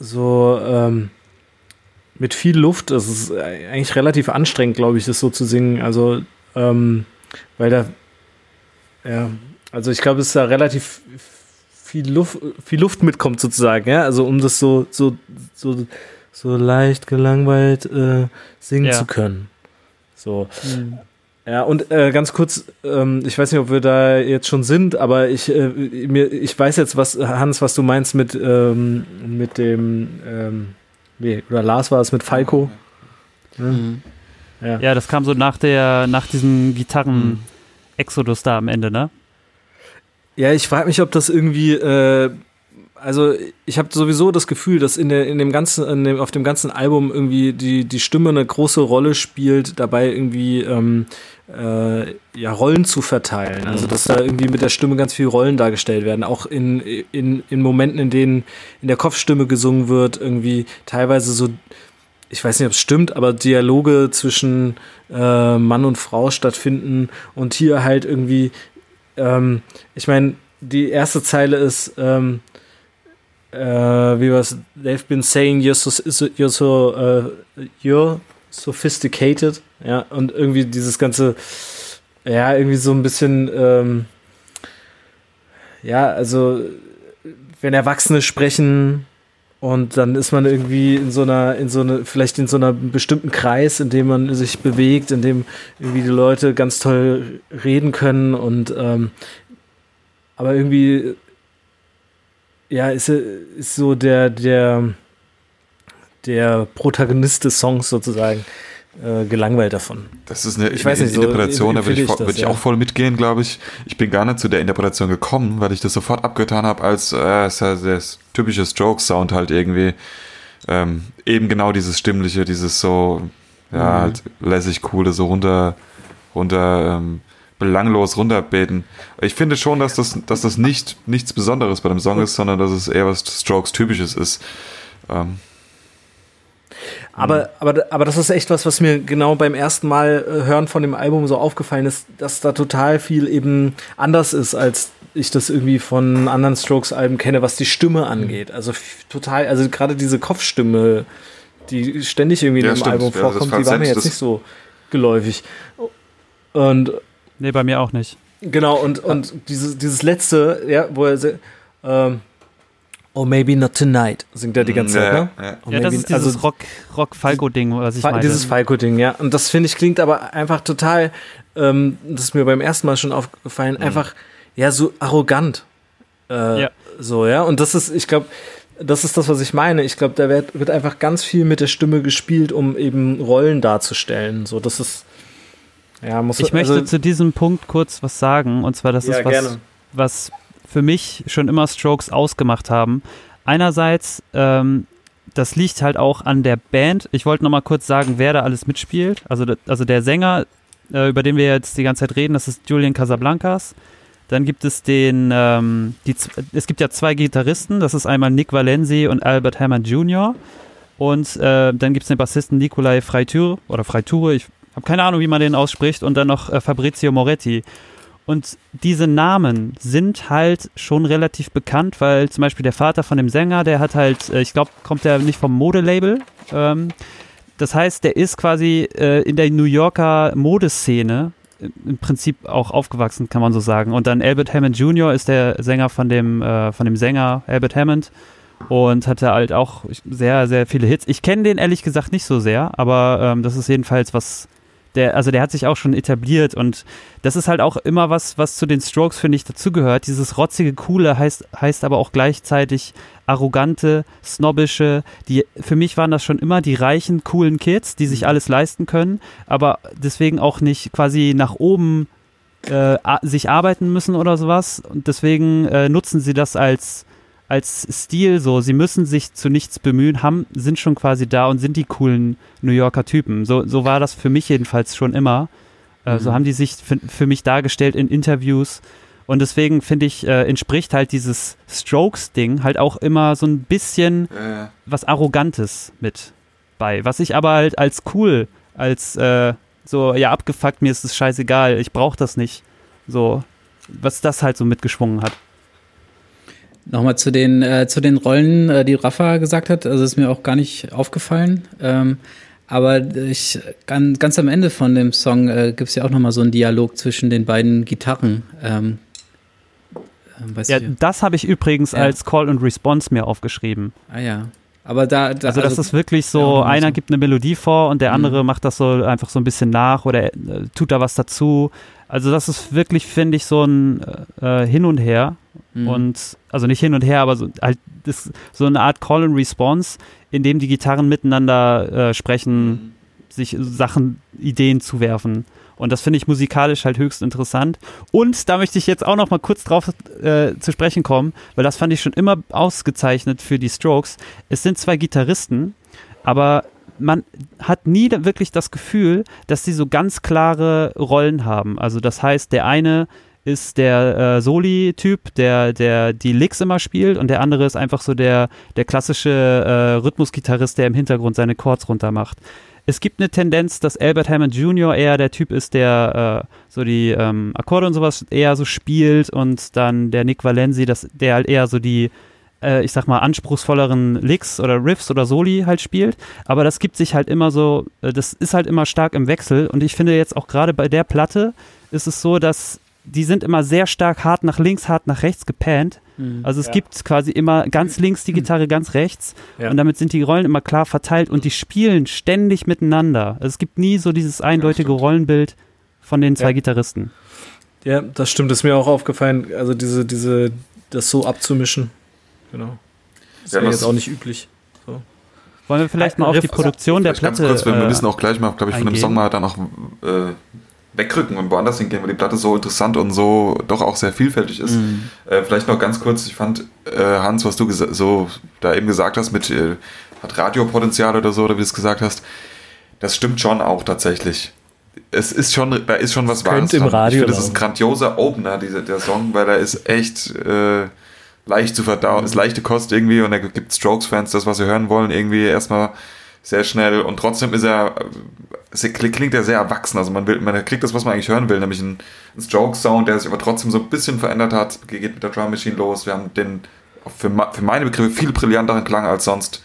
so ähm, mit viel Luft. Es ist eigentlich relativ anstrengend, glaube ich, das so zu singen. Also, ähm, weil da, ja, also ich glaube, es ist da relativ viel Luft, viel Luft mitkommt sozusagen, ja. Also um das so, so, so, so leicht gelangweilt äh, singen Ja. zu können. So. Ja, und äh, ganz kurz, ähm, ich weiß nicht, ob wir da jetzt schon sind, aber ich, äh, mir, ich weiß jetzt, was, Hans, was du meinst mit, ähm, mit dem, ähm, wie, oder Lars war es mit Falco. Mhm. Ja. Ja, das kam so nach der, nach diesem Gitarren-Exodus da am Ende, ne? Ja, ich frage mich, ob das irgendwie, äh, also ich habe sowieso das Gefühl, dass in, der, in dem ganzen, in dem, auf dem ganzen Album irgendwie die, die Stimme eine große Rolle spielt, dabei irgendwie ähm, äh, ja, Rollen zu verteilen. Also dass da irgendwie mit der Stimme ganz viele Rollen dargestellt werden. Auch in, in, in Momenten, in denen in der Kopfstimme gesungen wird, irgendwie teilweise so ich weiß nicht, ob es stimmt, aber Dialoge zwischen äh, Mann und Frau stattfinden und hier halt irgendwie, ähm, ich meine, die erste Zeile ist, ähm, äh, wie was, they've been saying you're so, you're so, äh, you're sophisticated, ja, und irgendwie dieses ganze, ja, irgendwie so ein bisschen, ähm, ja, also, wenn Erwachsene sprechen, und dann ist man irgendwie in so einer, in so eine, vielleicht in so einer bestimmten Kreis, in dem man sich bewegt, in dem irgendwie die Leute ganz toll reden können und ähm, aber irgendwie ja, ist, ist so der, der, der Protagonist des Songs sozusagen äh, gelangweilt davon. Das ist eine Ich weiß nicht, so Interpretation, da würde ich, ich das, ich ja. auch voll mitgehen, glaube ich. Ich bin gar nicht zu der Interpretation gekommen, weil ich das sofort abgetan habe als äh, der typische Stroke-Sound halt irgendwie. Ähm, eben genau dieses Stimmliche, dieses so, ja, Mhm. halt lässig, coole, so runter, runter, ähm, belanglos runterbeten. Ich finde schon, dass das, dass das nicht nichts Besonderes bei dem Song ist, sondern dass es eher was Strokes-typisches ist. Ähm, Aber, aber, aber das ist echt was, was mir genau beim ersten Mal äh, hören von dem Album so aufgefallen ist, dass da total viel eben anders ist, als ich das irgendwie von anderen Strokes-Alben kenne, was die Stimme angeht. Also total, also gerade diese Kopfstimme, die ständig irgendwie Ja, in dem stimmt. Album Ja, vorkommt, die war mir jetzt nicht so geläufig. Und Nee, bei mir auch nicht. Genau, und, und dieses, dieses letzte, ja, wo er ähm, Oh, maybe not tonight, singt er die ganze Zeit, ne? Ja, ja. Oh, Ja, das ist dieses also Rock, Rock-Falco-Ding, was ich Fa- meine. Dieses Falco-Ding, ja. Und das finde ich klingt aber einfach total, ähm, das ist mir beim ersten Mal schon aufgefallen, einfach, ja, so arrogant. Äh, Ja. So, ja. Und das ist, ich glaube, das ist das, was ich meine. Ich glaube, da wird, wird einfach ganz viel mit der Stimme gespielt, um eben Rollen darzustellen. So, das ist, ja, muss Ich möchte also, zu diesem Punkt kurz was sagen, und zwar, das Ja, ist was, gerne. was für mich schon immer Strokes ausgemacht haben. Einerseits, ähm, das liegt halt auch an der Band. Ich wollte noch mal kurz sagen, wer da alles mitspielt. Also, also der Sänger, äh, über den wir jetzt die ganze Zeit reden, das ist Julian Casablancas. Dann gibt es den, ähm, die, es gibt ja zwei Gitarristen, das ist einmal Nick Valenzi und Albert Hammond Jr. Und äh, dann gibt es den Bassisten Nikolai Freiture oder Freiture, ich habe keine Ahnung, wie man den ausspricht, und dann noch äh, Fabrizio Moretti. Und diese Namen sind halt schon relativ bekannt, weil zum Beispiel der Vater von dem Sänger, der hat halt, äh, ich glaube, kommt der nicht vom Modelabel. Ähm, das heißt, der ist quasi äh, in der New Yorker Modeszene im- im Prinzip auch aufgewachsen, kann man so sagen. Und dann Albert Hammond Jr. ist der Sänger von dem, äh, von dem Sänger Albert Hammond und hatte halt auch sehr, sehr viele Hits. Ich kenne den ehrlich gesagt nicht so sehr, aber ähm, das ist jedenfalls was, der, also der hat sich auch schon etabliert und das ist halt auch immer was, was zu den Strokes, finde ich, dazugehört. Dieses rotzige, coole heißt, heißt aber auch gleichzeitig arrogante, snobbische, die, für mich waren das schon immer die reichen, coolen Kids, die sich alles leisten können, aber deswegen auch nicht quasi nach oben äh, sich arbeiten müssen oder sowas und deswegen äh, nutzen sie das als als Stil so, sie müssen sich zu nichts bemühen, haben, sind schon quasi da und sind die coolen New Yorker Typen. So, so war das für mich jedenfalls schon immer. Äh, So haben die sich für, für mich dargestellt in Interviews. Und deswegen finde ich, äh, entspricht halt dieses Strokes-Ding halt auch immer so ein bisschen ja. was Arrogantes mit bei. Was ich aber halt als cool, als äh, so, ja, abgefuckt, mir ist es scheißegal, ich brauche das nicht. So, was das halt so mitgeschwungen hat. Nochmal zu den, äh, zu den Rollen, äh, die Rafa gesagt hat. Also ist mir auch gar nicht aufgefallen. Ähm, aber ich, ganz, ganz am Ende von dem Song äh, gibt es ja auch nochmal so einen Dialog zwischen den beiden Gitarren. Ähm, weiß Ja, das habe ich übrigens Ja. als Call and Response mir aufgeschrieben. ah ja. Aber da, da Also, das ist wirklich ja, so, auch einer gibt eine Melodie vor und der andere macht das so einfach so ein bisschen nach oder äh, tut da was dazu. Also das ist wirklich, finde ich, so ein äh, Hin und Her. Mhm. Und also nicht hin und her, aber so, halt das, so eine Art Call and Response, in dem die Gitarren miteinander äh, sprechen, sich Sachen, Ideen zuwerfen. Und das finde ich musikalisch halt höchst interessant. Und da möchte ich jetzt auch noch mal kurz drauf äh, zu sprechen kommen, weil das fand ich schon immer ausgezeichnet für die Strokes. Es sind zwei Gitarristen, aber man hat nie wirklich das Gefühl, dass sie so ganz klare Rollen haben. Also das heißt, der eine ist der äh, Soli-Typ, der, der die Licks immer spielt und der andere ist einfach so der, der klassische äh, Rhythmusgitarrist, der im Hintergrund seine Chords runter macht. Es gibt eine Tendenz, dass Albert Hammond Jr. eher der Typ ist, der äh, so die ähm, Akkorde und sowas eher so spielt und dann der Nick Valenzi, das, der halt eher so die, äh, ich sag mal, anspruchsvolleren Licks oder Riffs oder Soli halt spielt. Aber das gibt sich halt immer so, äh, das ist halt immer stark im Wechsel und ich finde jetzt auch gerade bei der Platte ist es so, dass die sind immer sehr stark hart nach links, hart nach rechts gepannt. Mhm. Also es Ja. gibt quasi immer ganz links die Gitarre, ganz rechts. Ja. Und damit sind die Rollen immer klar verteilt und die spielen ständig miteinander. Also es gibt nie so dieses eindeutige stimmt. Rollenbild von den zwei Ja. Gitarristen. Ja, das stimmt, ist mir auch aufgefallen. Also diese, diese, das so abzumischen. Genau. Das Ja, wäre das- jetzt auch nicht üblich. Wollen wir vielleicht mal auf die Riff- Produktion der Platte Ganz kurz, wir, wir äh, müssen auch gleich mal, glaube ich, von dem. Song mal dann auch äh, wegrücken und woanders hingehen, weil die Platte so interessant und so doch auch sehr vielfältig ist. Mhm. Äh, vielleicht noch ganz kurz, ich fand, äh, Hans, was du so da eben gesagt hast, mit äh, hat Radiopotenzial oder so, oder wie du es gesagt hast, das stimmt schon auch tatsächlich. Es ist schon, da ist schon was Wahres im. Radio Ich finde, das ist ein grandioser Opener, dieser, der Song, weil er ist echt äh, leicht zu verdauen, ist leichte Kost irgendwie und er gibt Strokes-Fans das, was sie hören wollen, irgendwie erstmal sehr schnell und trotzdem ist er, klingt er sehr erwachsen, also man will, man kriegt das, was man eigentlich hören will, nämlich einen, einen Stroke-Sound, der sich aber trotzdem so ein bisschen verändert hat, geht mit der Drum Machine los, wir haben den für, für meine Begriffe viel brillanteren Klang als sonst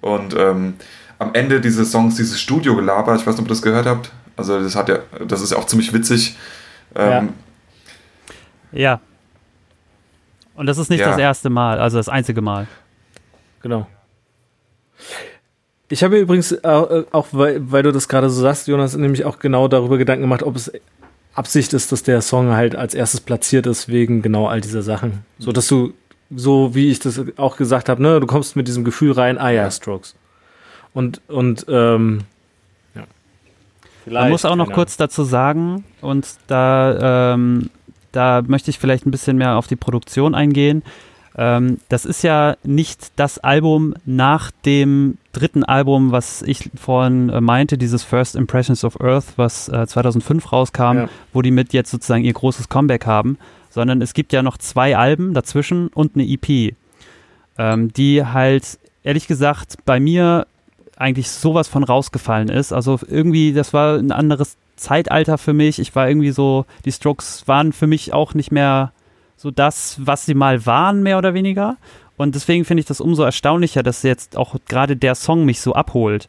und ähm, am Ende dieses Songs, dieses Studio-Gelaber, ich weiß nicht, ob ihr das gehört habt, also das hat ja, das ist ja auch ziemlich witzig, ähm, Ja. Und das ist nicht Ja. das erste Mal, also das einzige Mal. Genau. Ich habe mir übrigens, äh, auch weil, weil du das gerade so sagst, Jonas, nämlich auch genau darüber Gedanken gemacht, ob es Absicht ist, dass der Song halt als erstes platziert ist, wegen genau all dieser Sachen. So dass du, so wie ich das auch gesagt habe, ne, du kommst mit diesem Gefühl rein, ah ja, Strokes. Und, und, ähm, ja. Man muss auch noch keine kurz dazu sagen, und da, ähm, da möchte ich vielleicht ein bisschen mehr auf die Produktion eingehen. Ähm, das ist ja nicht das Album nach dem dritten Album, was ich vorhin äh, meinte, dieses First Impressions of Earth, was äh, 2005 rauskam, Ja. wo die mit jetzt sozusagen ihr großes Comeback haben, sondern es gibt ja noch zwei Alben dazwischen und eine EP, ähm, die halt ehrlich gesagt bei mir eigentlich sowas von rausgefallen ist. Also irgendwie, das war ein anderes Zeitalter für mich. Ich war irgendwie so, die Strokes waren für mich auch nicht mehr so das, was sie mal waren, mehr oder weniger. Und deswegen finde ich das umso erstaunlicher, dass jetzt auch gerade der Song mich so abholt.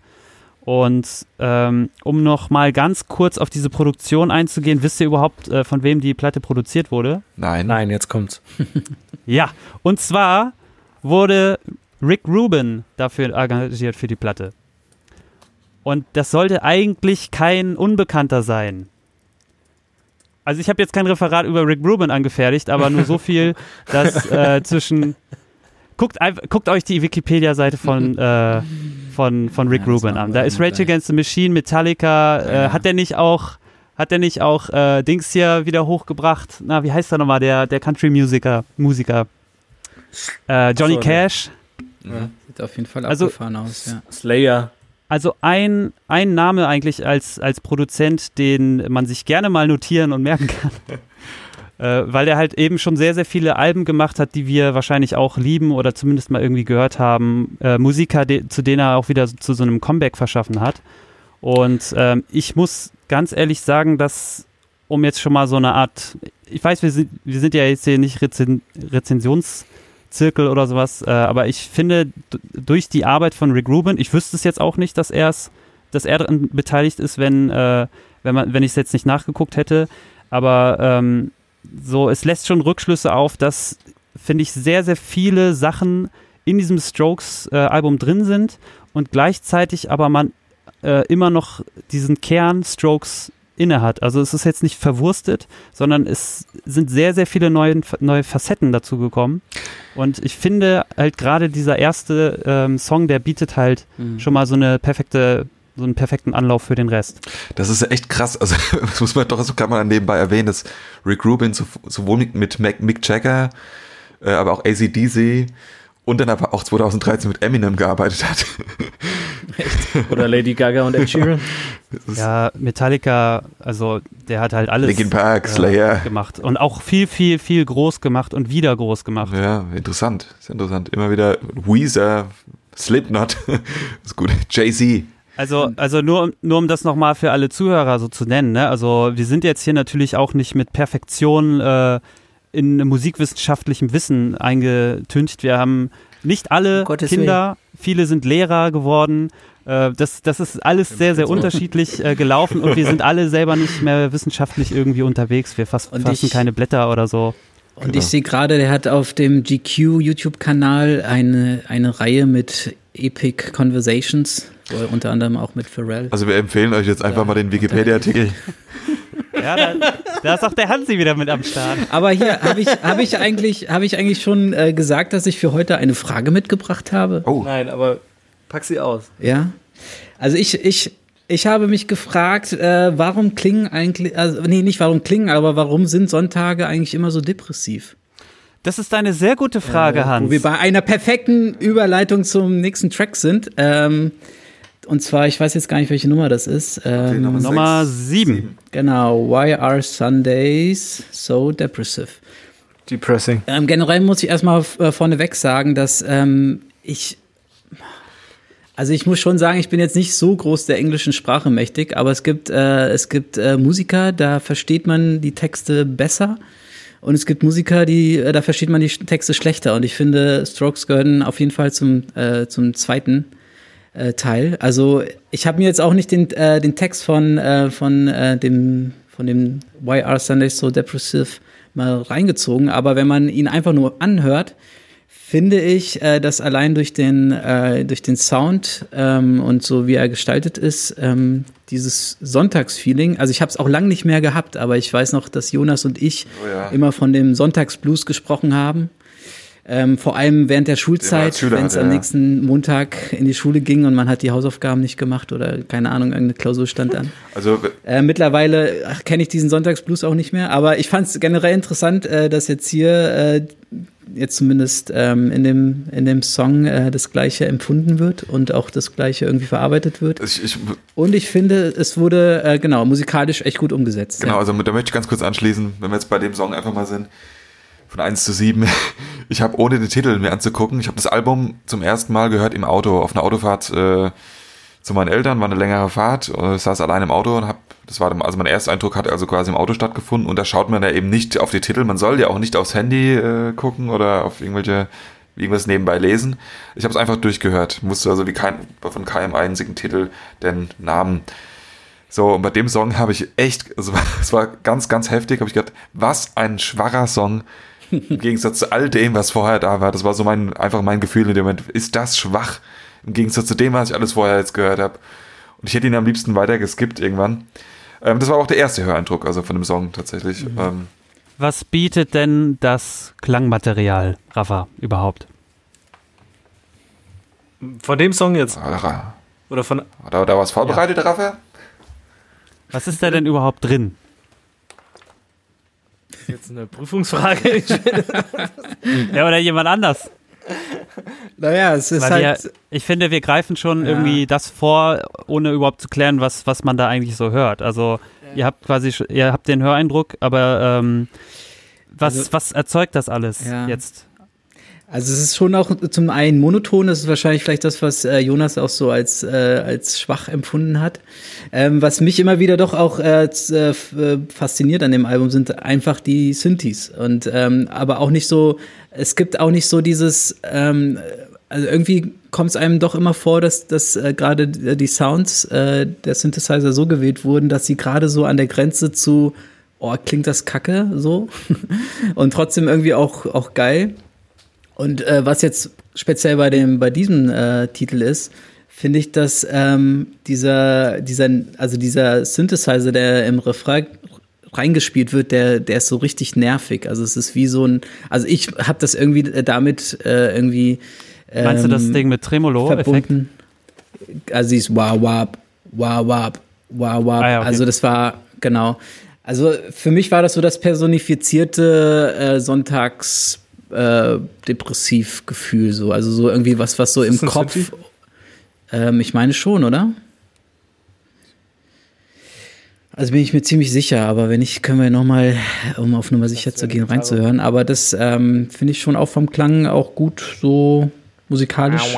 Und ähm, um noch mal ganz kurz auf diese Produktion einzugehen, wisst ihr überhaupt, äh, von wem die Platte produziert wurde? Nein. Nein, jetzt kommt's. (laughs) Ja, und zwar wurde Rick Rubin dafür engagiert für die Platte. Und das sollte eigentlich kein Unbekannter sein. Also ich habe jetzt kein Referat über Rick Rubin angefertigt, aber nur so viel, (laughs) dass äh, zwischen guckt, guckt euch die Wikipedia-Seite von, äh, von, von Rick Ja, Rubin an. Da ist Rage gleich. Against the Machine, Metallica. Äh, Ja. Hat der nicht auch hat der nicht auch äh, Dings hier wieder hochgebracht? Na, wie heißt er nochmal, der, der Country-Musiker, Musiker? Äh, Johnny so, Cash. Sieht auf jeden Fall Also- abgefahren aus, ja. Slayer. Also ein, ein Name eigentlich als, als Produzent, den man sich gerne mal notieren und merken kann. (laughs) äh, weil er halt eben schon sehr, sehr viele Alben gemacht hat, die wir wahrscheinlich auch lieben oder zumindest mal irgendwie gehört haben. Äh, Musiker, de, zu denen er auch wieder zu so einem Comeback verschaffen hat. Und ähm, ich muss ganz ehrlich sagen, dass, um jetzt schon mal so eine Art, ich weiß, wir sind, wir sind ja jetzt hier nicht Rezen, Rezensionszirkel oder sowas, äh, aber ich finde, durch die Arbeit von Rick Rubin, ich wüsste es jetzt auch nicht, dass er es, dass er daran beteiligt ist, wenn, äh, wenn man, wenn ich es jetzt nicht nachgeguckt hätte, aber ähm, so, es lässt schon Rückschlüsse auf, dass, finde ich, sehr, sehr viele Sachen in diesem Strokes-Album drin sind und gleichzeitig aber man äh, immer noch diesen Kern Strokes inne hat. Also es ist jetzt nicht verwurstet, sondern es sind sehr, sehr viele neue, neue Facetten dazu gekommen. Und ich finde halt gerade dieser erste ähm, Song, der bietet halt Mhm. schon mal so eine perfekte, so einen perfekten Anlauf für den Rest. Das ist ja echt krass. Also, (laughs) das muss man doch, so kann man nebenbei erwähnen, dass Rick Rubin so- sowohl mit, Mick Jagger, äh, aber auch ACDC und dann aber auch 2013 mit Eminem gearbeitet hat. (laughs) Oder Lady Gaga und Ed Sheeran. (laughs) Das ist Ja, Metallica, also der hat halt alles Linkin Park, äh, Slayer. gemacht und auch viel, viel, viel groß gemacht und wieder groß gemacht. Ja, interessant. Sehr interessant. Immer wieder Weezer, Slipknot. ist gut. Jay-Z. Also, also nur, um- nur um das nochmal für alle Zuhörer so zu nennen, ne? Also wir sind jetzt hier natürlich auch nicht mit Perfektion äh, in musikwissenschaftlichem Wissen eingetüncht. Wir haben nicht alle Um Kinder, viele sind Lehrer geworden. Äh, das, das ist alles sehr, sehr unterschiedlich äh, gelaufen und wir sind alle selber nicht mehr wissenschaftlich irgendwie unterwegs. Wir fassen ich- keine Blätter oder so. Und Genau. ich sehe gerade, der hat auf dem GQ YouTube-Kanal eine, eine Reihe mit Epic Conversations, er unter anderem auch mit Pharrell. Also wir empfehlen euch jetzt einfach mal den Wikipedia-Artikel. (laughs) Ja, da, da ist auch der Hansi wieder mit am Start. Aber hier habe ich, hab ich, eigentlich, hab ich eigentlich schon äh, gesagt, dass ich für heute eine Frage mitgebracht habe. Oh, Nein, aber pack sie aus. Ja. Also ich, ich, ich habe mich gefragt, äh, warum klingen eigentlich, also nee, nicht warum klingen, aber warum sind Sonntage eigentlich immer so depressiv? Das ist eine sehr gute Frage, Äh, Hans. Wo wir bei einer perfekten Überleitung zum nächsten Track sind. Ähm, und zwar, ich weiß jetzt gar nicht, welche Nummer das ist. Ähm, Nummer Nummer sechs, sieben. genau, Why are Sundays so depressive? Depressing. Ähm, generell muss ich erstmal äh, vorneweg sagen, dass ähm, ich. Also ich muss schon sagen, ich bin jetzt nicht so groß der englischen Sprache mächtig, aber es gibt, äh, es gibt äh, Musiker, da versteht man die Texte besser. Und es gibt Musiker, die, äh, da versteht man die Texte schlechter. Und ich finde, Strokes gehören auf jeden Fall zum, äh, zum zweiten äh, Teil. Also ich habe mir jetzt auch nicht den, äh, den Text von, äh, von, äh, dem, von dem Why Are Sundays So Depressive mal reingezogen. Aber wenn man ihn einfach nur anhört, finde ich, äh, dass allein durch den, äh, durch den Sound ähm, und so wie er gestaltet ist, ähm, dieses Sonntagsfeeling, also ich habe es auch lang nicht mehr gehabt, aber ich weiß noch, dass Jonas und ich Oh ja. immer von dem Sonntagsblues gesprochen haben. Ähm, vor allem während der Schulzeit, wenn es am nächsten Montag in die Schule ging und man hat die Hausaufgaben nicht gemacht oder keine Ahnung, irgendeine Klausur stand an. Also Äh, mittlerweile kenne ich diesen Sonntagsblues auch nicht mehr, aber ich fand es generell interessant, äh, dass jetzt hier äh, jetzt zumindest ähm, in, dem, in dem Song äh, das Gleiche empfunden wird und auch das Gleiche irgendwie verarbeitet wird. ich, ich, Und ich finde, es wurde äh, genau musikalisch echt gut umgesetzt. Genau, ja. also da möchte ich ganz kurz anschließen, wenn wir jetzt bei dem Song einfach mal sind. Von 1 zu 7. (laughs) Ich habe ohne den Titel mir anzugucken, ich habe das Album zum ersten Mal gehört im Auto, auf einer Autofahrt äh, zu meinen Eltern, war eine längere Fahrt, äh, saß allein im Auto und hab, das war, also mein erster Eindruck hat also quasi im Auto stattgefunden und da schaut man ja eben nicht auf die Titel, man soll ja auch nicht aufs Handy äh, gucken oder auf irgendwelche, irgendwas nebenbei lesen. Ich habe es einfach durchgehört, musste also wie kein, von keinem einzigen Titel den Namen so, und bei dem Song habe ich echt, also (laughs) es war ganz, ganz heftig, habe ich gedacht, was ein schwacher Song im Gegensatz zu all dem, was vorher da war. Das war so mein, einfach mein Gefühl in dem Moment. Ist das schwach im Gegensatz zu dem, was ich alles vorher jetzt gehört habe? Und ich hätte ihn am liebsten weiter geskippt irgendwann. Ähm, das war auch der erste Höreindruck, also von dem Song tatsächlich. Ähm, Was bietet denn das Klangmaterial, Rafa, überhaupt? Von dem Song jetzt? da, Oder von. da, da was vorbereitet, Raffa? Was ist da denn überhaupt drin? Das ist jetzt eine Prüfungsfrage. Ja, oder jemand anders? Naja, es ist Weil halt. wir, ich finde, wir greifen schon Ja. irgendwie das vor, ohne überhaupt zu klären, was, was man da eigentlich so hört. Also ihr habt quasi, ihr habt den Höreindruck, aber ähm, was, Also- was erzeugt das alles Ja. jetzt? Also es ist schon auch zum einen monoton, das ist wahrscheinlich vielleicht das, was äh, Jonas auch so als, äh, als schwach empfunden hat. Ähm, was mich immer wieder doch auch äh, äh, äh, fasziniert an dem Album sind einfach die Synthes. Und ähm, aber auch nicht so, es gibt auch nicht so dieses, ähm, also irgendwie kommt es einem doch immer vor, dass, dass äh, gerade die Sounds der Synthesizer so gewählt wurden, dass sie gerade so an der Grenze zu, oh, klingt das kacke so (laughs) und trotzdem irgendwie auch, auch geil. Und äh, was jetzt speziell bei dem bei diesem äh, Titel ist, finde ich, dass ähm, dieser dieser also dieser Synthesizer, der im Refrain reingespielt wird, der der ist so richtig nervig. Also es ist wie so ein also ich habe das irgendwie äh, damit äh, irgendwie ähm, Meinst du das Ding mit Tremolo-Effekt? verbunden. Also dieses wah wap wah wap wah wap. Ah ja, okay. Also das war genau. Also für mich war das so das personifizierte äh, Sonntags äh, Depressivgefühl so. Also so irgendwie was, was so im Kopf. Ähm, ich meine schon, oder? Also bin ich mir ziemlich sicher, aber wenn nicht, können wir nochmal, um auf Nummer sicher zu gehen, reinzuhören. Aber das ähm, finde ich schon auch vom Klang auch gut so musikalisch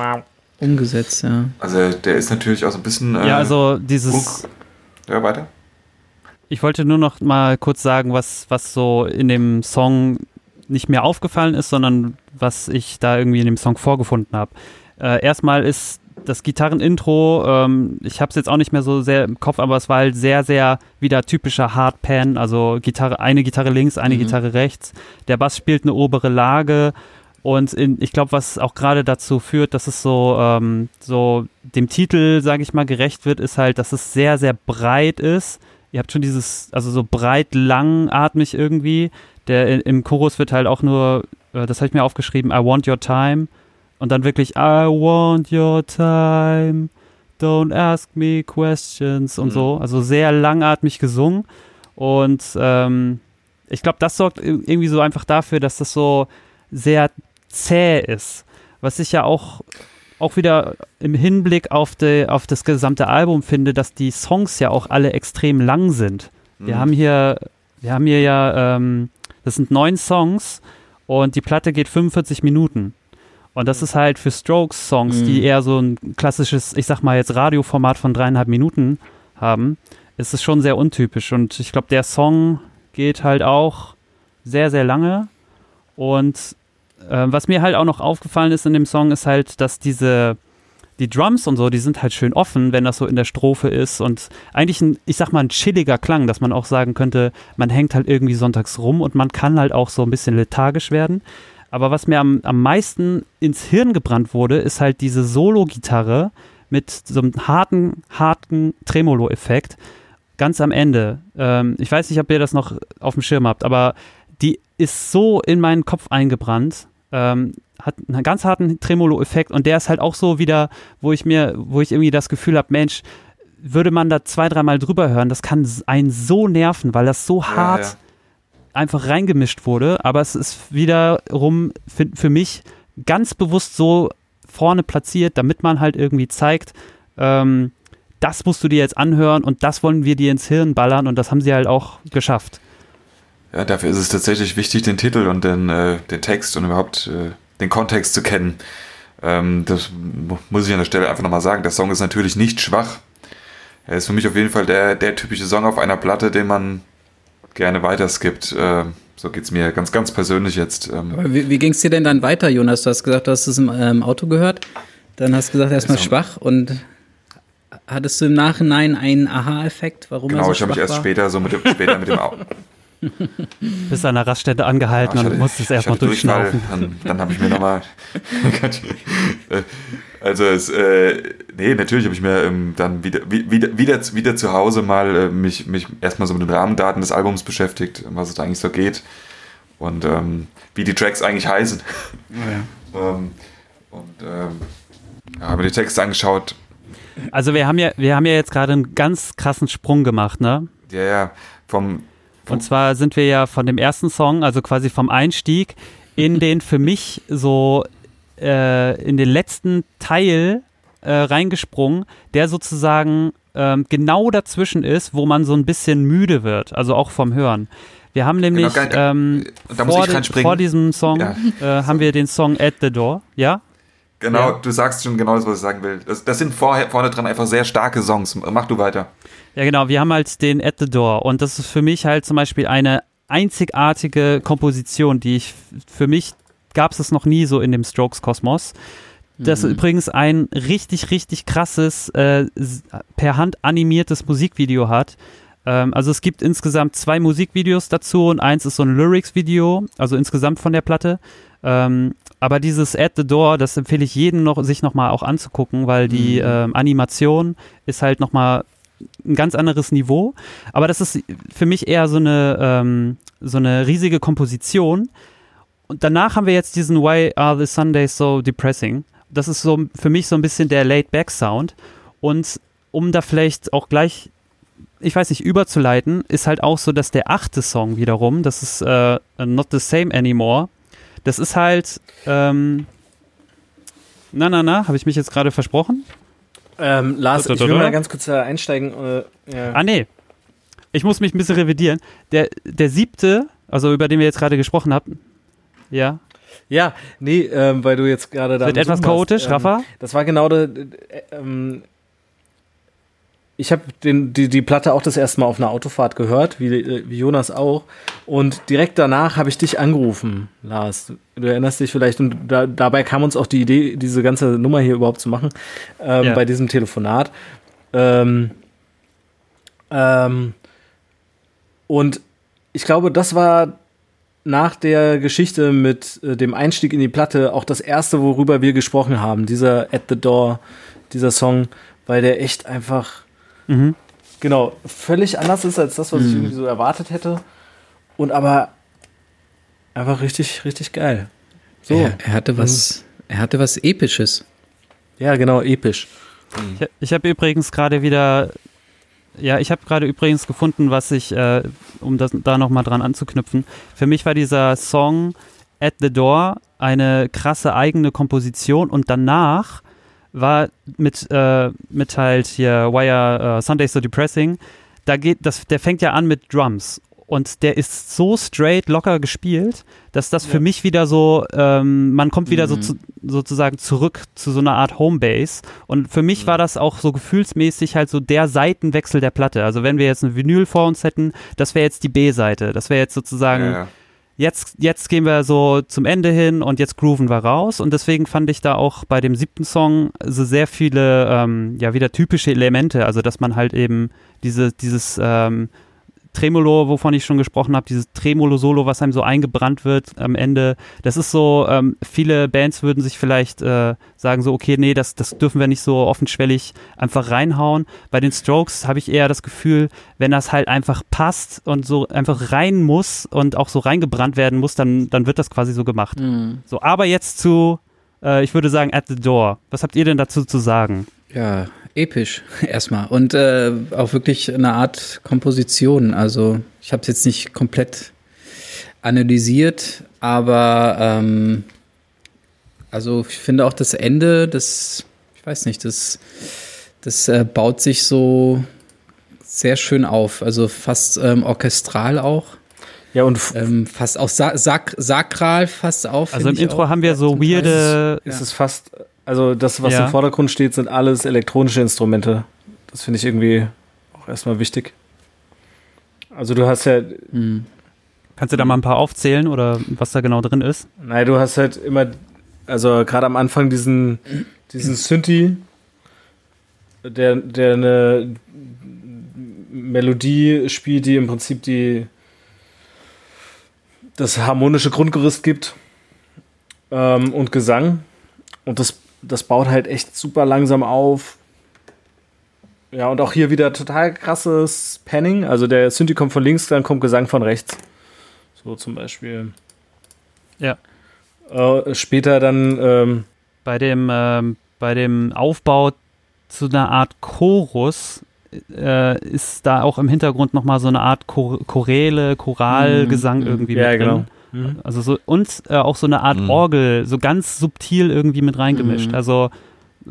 umgesetzt, ja. Also der ist natürlich auch so ein bisschen. Äh, Ja, also dieses, Punk- Ja, weiter. ich wollte nur noch mal kurz sagen, was, was so in dem Song nicht mehr aufgefallen ist, sondern was ich da irgendwie in dem Song vorgefunden habe. Äh, erstmal ist das Gitarrenintro, ähm, ich habe es jetzt auch nicht mehr so sehr im Kopf, aber es war halt sehr, sehr wieder typischer Hardpan, also Gitarre, eine Gitarre links, eine Mhm. Gitarre rechts. Der Bass spielt eine obere Lage und in, ich glaube, was auch gerade dazu führt, dass es so, ähm, so dem Titel, sage ich mal, gerecht wird, ist halt, dass es sehr, sehr breit ist. Ihr habt schon dieses, also so breit langatmig irgendwie. Der im Chorus wird halt auch nur, äh, das habe ich mir aufgeschrieben, I want your time. Und dann wirklich, I want your time. Don't ask me questions und Mhm. so. Also sehr langatmig gesungen. Und ähm, ich glaube, das sorgt ir- irgendwie so einfach dafür, dass das so sehr zäh ist. Was ich ja auch, auch wieder im Hinblick auf, die, auf das gesamte Album finde, dass die Songs ja auch alle extrem lang sind. Wir Mhm. haben hier, wir haben hier ja, ähm, das sind neun Songs und die Platte geht 45 Minuten. Und das ist halt für Strokes-Songs, Mhm. die eher so ein klassisches, ich sag mal jetzt Radioformat von dreieinhalb Minuten haben, ist es schon sehr untypisch. Und ich glaube, der Song geht halt auch sehr, sehr lange. Und äh, was mir halt auch noch aufgefallen ist in dem Song, ist halt, dass diese, die Drums und so, die sind halt schön offen, wenn das so in der Strophe ist und eigentlich ein, ich sag mal, ein chilliger Klang, dass man auch sagen könnte, man hängt halt irgendwie sonntags rum und man kann halt auch so ein bisschen lethargisch werden. Aber was mir am, am meisten ins Hirn gebrannt wurde, ist halt diese Solo-Gitarre mit so einem harten, harten Tremolo-Effekt ganz am Ende. Ähm, ich weiß nicht, ob ihr das noch auf dem Schirm habt, aber die ist so in meinen Kopf eingebrannt. Ähm, hat einen ganz harten Tremolo-Effekt und der ist halt auch so wieder, wo ich mir, wo ich irgendwie das Gefühl habe, Mensch, würde man da zwei, dreimal drüber hören, das kann einen so nerven, weil das so hart ja, ja. einfach reingemischt wurde. Aber es ist wiederum für, für mich ganz bewusst so vorne platziert, damit man halt irgendwie zeigt, ähm, das musst du dir jetzt anhören und das wollen wir dir ins Hirn ballern und das haben sie halt auch geschafft. Ja, dafür ist es tatsächlich wichtig, den Titel und den, äh, den Text und überhaupt äh, den Kontext zu kennen. Ähm, das muss ich an der Stelle einfach nochmal sagen. Der Song ist natürlich nicht schwach. Er ist für mich auf jeden Fall der, der typische Song auf einer Platte, den man gerne weiterskippt. Äh, so geht es mir ganz, ganz persönlich jetzt. Ähm. wie wie ging es dir denn dann weiter, Jonas? Du hast gesagt, du hast es im ähm, Auto gehört. Dann hast du gesagt, erstmal also, schwach und hattest du im Nachhinein einen Aha-Effekt, warum genau, er so ich habe mich erst später so mit dem, später mit dem Auto. (laughs) (laughs) Bist an der Raststätte angehalten ja, und musstest erstmal durchschnaufen. Dann, dann habe ich mir nochmal. (laughs) Äh, also, es, äh, nee, natürlich habe ich mir ähm, dann wieder, wieder, wieder, wieder zu Hause mal äh, mich, mich erstmal so mit den Rahmendaten des Albums beschäftigt, was es da eigentlich so geht und ähm, wie die Tracks eigentlich heißen. Oh ja. (laughs) ähm, und ähm, ja, habe mir die Texte angeschaut. Also wir haben ja, wir haben ja jetzt gerade einen ganz krassen Sprung gemacht, ne? Ja, ja. Vom, und zwar sind wir ja von dem ersten Song, also quasi vom Einstieg, in (laughs) den für mich so äh, in den letzten Teil äh, reingesprungen, der sozusagen ähm, genau dazwischen ist, wo man so ein bisschen müde wird, also auch vom Hören. Wir haben genau, nämlich genau, ähm, vor, de, vor, diesem Song ja. äh, haben wir den Song At the Door, ja? Genau, ja. du sagst schon genau das, was ich sagen will. Das, das sind vorher, vorne dran einfach sehr starke Songs. Mach du weiter. Ja, genau. Wir haben halt den At the Door und das ist für mich halt zum Beispiel eine einzigartige Komposition, die ich für mich gab es das noch nie so in dem Strokes-Kosmos. Das mhm. übrigens ein richtig, richtig krasses, äh, per Hand animiertes Musikvideo hat. Ähm, also es gibt insgesamt zwei Musikvideos dazu und eins ist so ein Lyrics-Video, also insgesamt von der Platte. Ähm, aber dieses At the Door, das empfehle ich jedem noch, sich nochmal auch anzugucken, weil die mhm. ähm, Animation ist halt nochmal ein ganz anderes Niveau. Aber das ist für mich eher so eine, ähm, so eine riesige Komposition. Und danach haben wir jetzt diesen Why Are the Sundays So Depressing? Das ist so für mich so ein bisschen der Laid-Back-Sound. Und um da vielleicht auch gleich, ich weiß nicht, überzuleiten, ist halt auch so, dass der achte Song wiederum, das ist äh, Not the Same Anymore, das ist halt, ähm, na, na, na, habe ich mich jetzt gerade versprochen? Ähm, Lars, ich will mal ganz kurz einsteigen. Äh, ja. Ah, nee. Ich muss mich ein bisschen revidieren. Der, der siebte, also über den wir jetzt gerade gesprochen haben, ja. Ja, nee, ähm, weil du jetzt gerade da. Wird etwas chaotisch, ähm, Rafa? Das war genau der. Ähm, ich habe die, die Platte auch das erste Mal auf einer Autofahrt gehört, wie, wie Jonas auch. Und direkt danach habe ich dich angerufen, Lars. Du erinnerst dich vielleicht. Und da, dabei kam uns auch die Idee, diese ganze Nummer hier überhaupt zu machen, ähm, ja. bei diesem Telefonat. Ähm, ähm, und ich glaube, das war nach der Geschichte mit äh, dem Einstieg in die Platte auch das erste, worüber wir gesprochen haben. Dieser At the Door, dieser Song, weil der echt einfach Mhm. Genau, völlig anders ist als das, was mhm. ich irgendwie so erwartet hätte. Und aber einfach richtig, richtig geil. So. Er, er hatte was, mhm. er hatte was Episches. Ja, genau, episch. Ich, ich habe übrigens gerade wieder, ja, ich habe gerade übrigens gefunden, was ich, äh, um das, da nochmal dran anzuknüpfen. Für mich war dieser Song At the Door eine krasse eigene Komposition und danach war mit, äh, mit halt hier Wire uh, Sunday So Depressing. Da geht, das, der fängt ja an mit Drums und der ist so straight locker gespielt, dass das ja. für mich wieder so, ähm, man kommt wieder mhm. so zu, sozusagen zurück zu so einer Art Homebase. Und für mich mhm. war das auch so gefühlsmäßig halt so der Seitenwechsel der Platte. Also wenn wir jetzt ein Vinyl vor uns hätten, das wäre jetzt die B-Seite. Das wäre jetzt sozusagen ja, ja. Jetzt, jetzt gehen wir so zum Ende hin und jetzt grooven wir raus. Und deswegen fand ich da auch bei dem siebten Song so sehr viele, ähm, ja, wieder typische Elemente. Also, dass man halt eben diese, dieses, ähm, Tremolo, wovon ich schon gesprochen habe, dieses Tremolo-Solo, was einem so eingebrannt wird am Ende, das ist so, ähm, viele Bands würden sich vielleicht äh, sagen so, okay, nee, das, das dürfen wir nicht so offenschwellig einfach reinhauen. Bei den Strokes habe ich eher das Gefühl, wenn das halt einfach passt und so einfach rein muss und auch so reingebrannt werden muss, dann, dann wird das quasi so gemacht. Mhm. So, aber jetzt zu, äh, ich würde sagen, At the Door. Was habt ihr denn dazu zu sagen? Ja, episch (laughs) erstmal. Und äh, auch wirklich eine Art Komposition. Also ich habe es jetzt nicht komplett analysiert, aber ähm, also ich finde auch das Ende, das, ich weiß nicht, das, das äh, baut sich so sehr schön auf. Also fast ähm, orchestral auch. Ja, und Ähm, fast auch sa sak sakral fast auf. Also im Intro auch. haben wir so weirde, ist Ja. es fast, also das, was Ja. im Vordergrund steht, sind alles elektronische Instrumente. Das finde ich irgendwie auch erstmal wichtig. Also du hast ja, Mhm. kannst du da mal ein paar aufzählen oder was da genau drin ist? nein, du hast halt immer, also gerade am Anfang diesen, diesen Synthi, der, der eine Melodie spielt, die im Prinzip die das harmonische Grundgerüst gibt ähm, und Gesang. Und das, das baut halt echt super langsam auf. Ja, und auch hier wieder total krasses Panning. Also der Synthi kommt von links, dann kommt Gesang von rechts. So zum Beispiel. Ja. Äh, später dann, ähm, Bei dem, ähm, bei dem Aufbau zu einer Art Chorus äh, ist da auch im Hintergrund nochmal so eine Art Chor Choräle, Choralgesang Mhm. irgendwie ja, mit drin. genau. Mhm. Also so, und äh, auch so eine Art Mhm. Orgel, so ganz subtil irgendwie mit reingemischt. Mhm. Also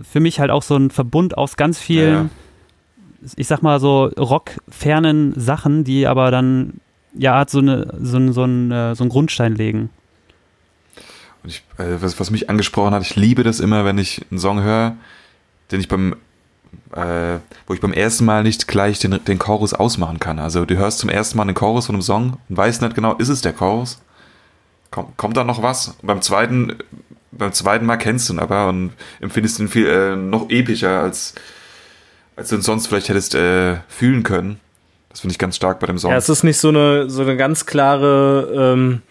für mich halt auch so ein Verbund aus ganz vielen, ich sag mal so rockfernen Sachen, die aber dann ja Art so, eine, so, ein, so, ein, äh, so einen Grundstein legen. Und ich, äh, was, was mich angesprochen hat, ich liebe das immer, wenn ich einen Song höre, den ich beim, äh, wo ich beim ersten Mal nicht gleich den, den Chorus ausmachen kann. Also du hörst zum ersten Mal den Chorus von einem Song und weißt nicht genau, ist es der Chorus? Kommt, kommt da noch was? Und beim zweiten, beim zweiten Mal kennst du ihn aber und empfindest ihn viel äh, noch epischer, als, als du ihn sonst vielleicht hättest äh, fühlen können. Das finde ich ganz stark bei dem Song. Ja, es ist nicht so eine, so eine ganz klare, ähm,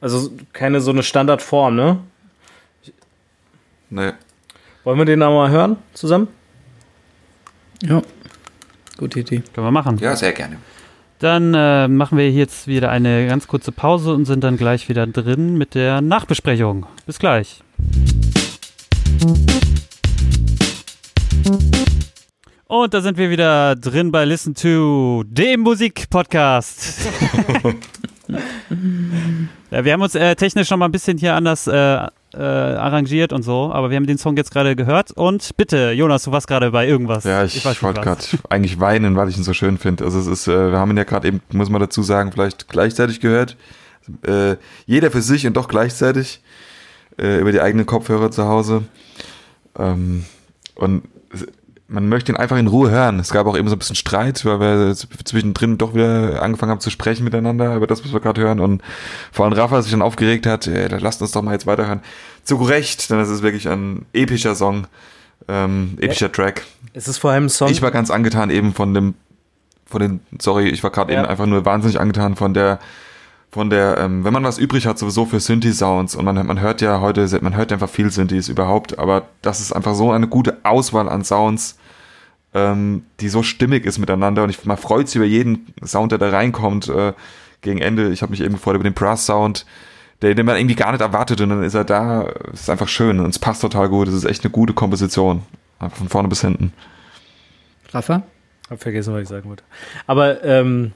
also keine so eine Standardform, ne? nee. Wollen wir den auch mal hören zusammen? Ja, gute Idee. Können wir machen. Ja, sehr gerne. Dann äh, machen wir jetzt wieder eine ganz kurze Pause und sind dann gleich wieder drin mit der Nachbesprechung. Bis gleich. Und da sind wir wieder drin bei Listen to, dem Musik-Podcast. (laughs) ja, wir haben uns äh, technisch noch mal ein bisschen hier anders äh, äh, arrangiert und so, aber wir haben den Song jetzt gerade gehört. Und bitte, Jonas, du warst gerade bei irgendwas. Ja, ich, ich wollte gerade eigentlich weinen, weil ich ihn so schön finde. Also es ist, äh, wir haben ihn ja gerade eben, muss man dazu sagen, vielleicht gleichzeitig gehört. Äh, jeder für sich und doch gleichzeitig äh, über die eigenen Kopfhörer zu Hause. Ähm, und man möchte ihn einfach in Ruhe hören. Es gab auch eben so ein bisschen Streit, weil wir zwischendrin doch wieder angefangen haben zu sprechen miteinander über das, was wir gerade hören. Und vor allem Rafa sich dann aufgeregt hat, dann lasst uns doch mal jetzt weiterhören. Zu Recht, denn es ist wirklich ein epischer Song, ähm, epischer Track. Es ist vor allem ein Song. Ich war ganz angetan eben von dem, von den, sorry, ich war gerade Ja. eben einfach nur wahnsinnig angetan von der, von der, ähm, wenn man was übrig hat, sowieso für Synthi-Sounds und man, man hört ja heute, man hört einfach viel Synthes überhaupt, aber das ist einfach so eine gute Auswahl an Sounds, ähm, die so stimmig ist miteinander und ich, man freut sich über jeden Sound, der da reinkommt, äh, gegen Ende. Ich habe mich eben gefreut über den Brass-Sound, der, den man irgendwie gar nicht erwartet und dann ist er da, es ist einfach schön und es passt total gut, es ist echt eine gute Komposition, einfach von vorne bis hinten. Rafa? Hab vergessen, was ich sagen wollte. Aber, ähm.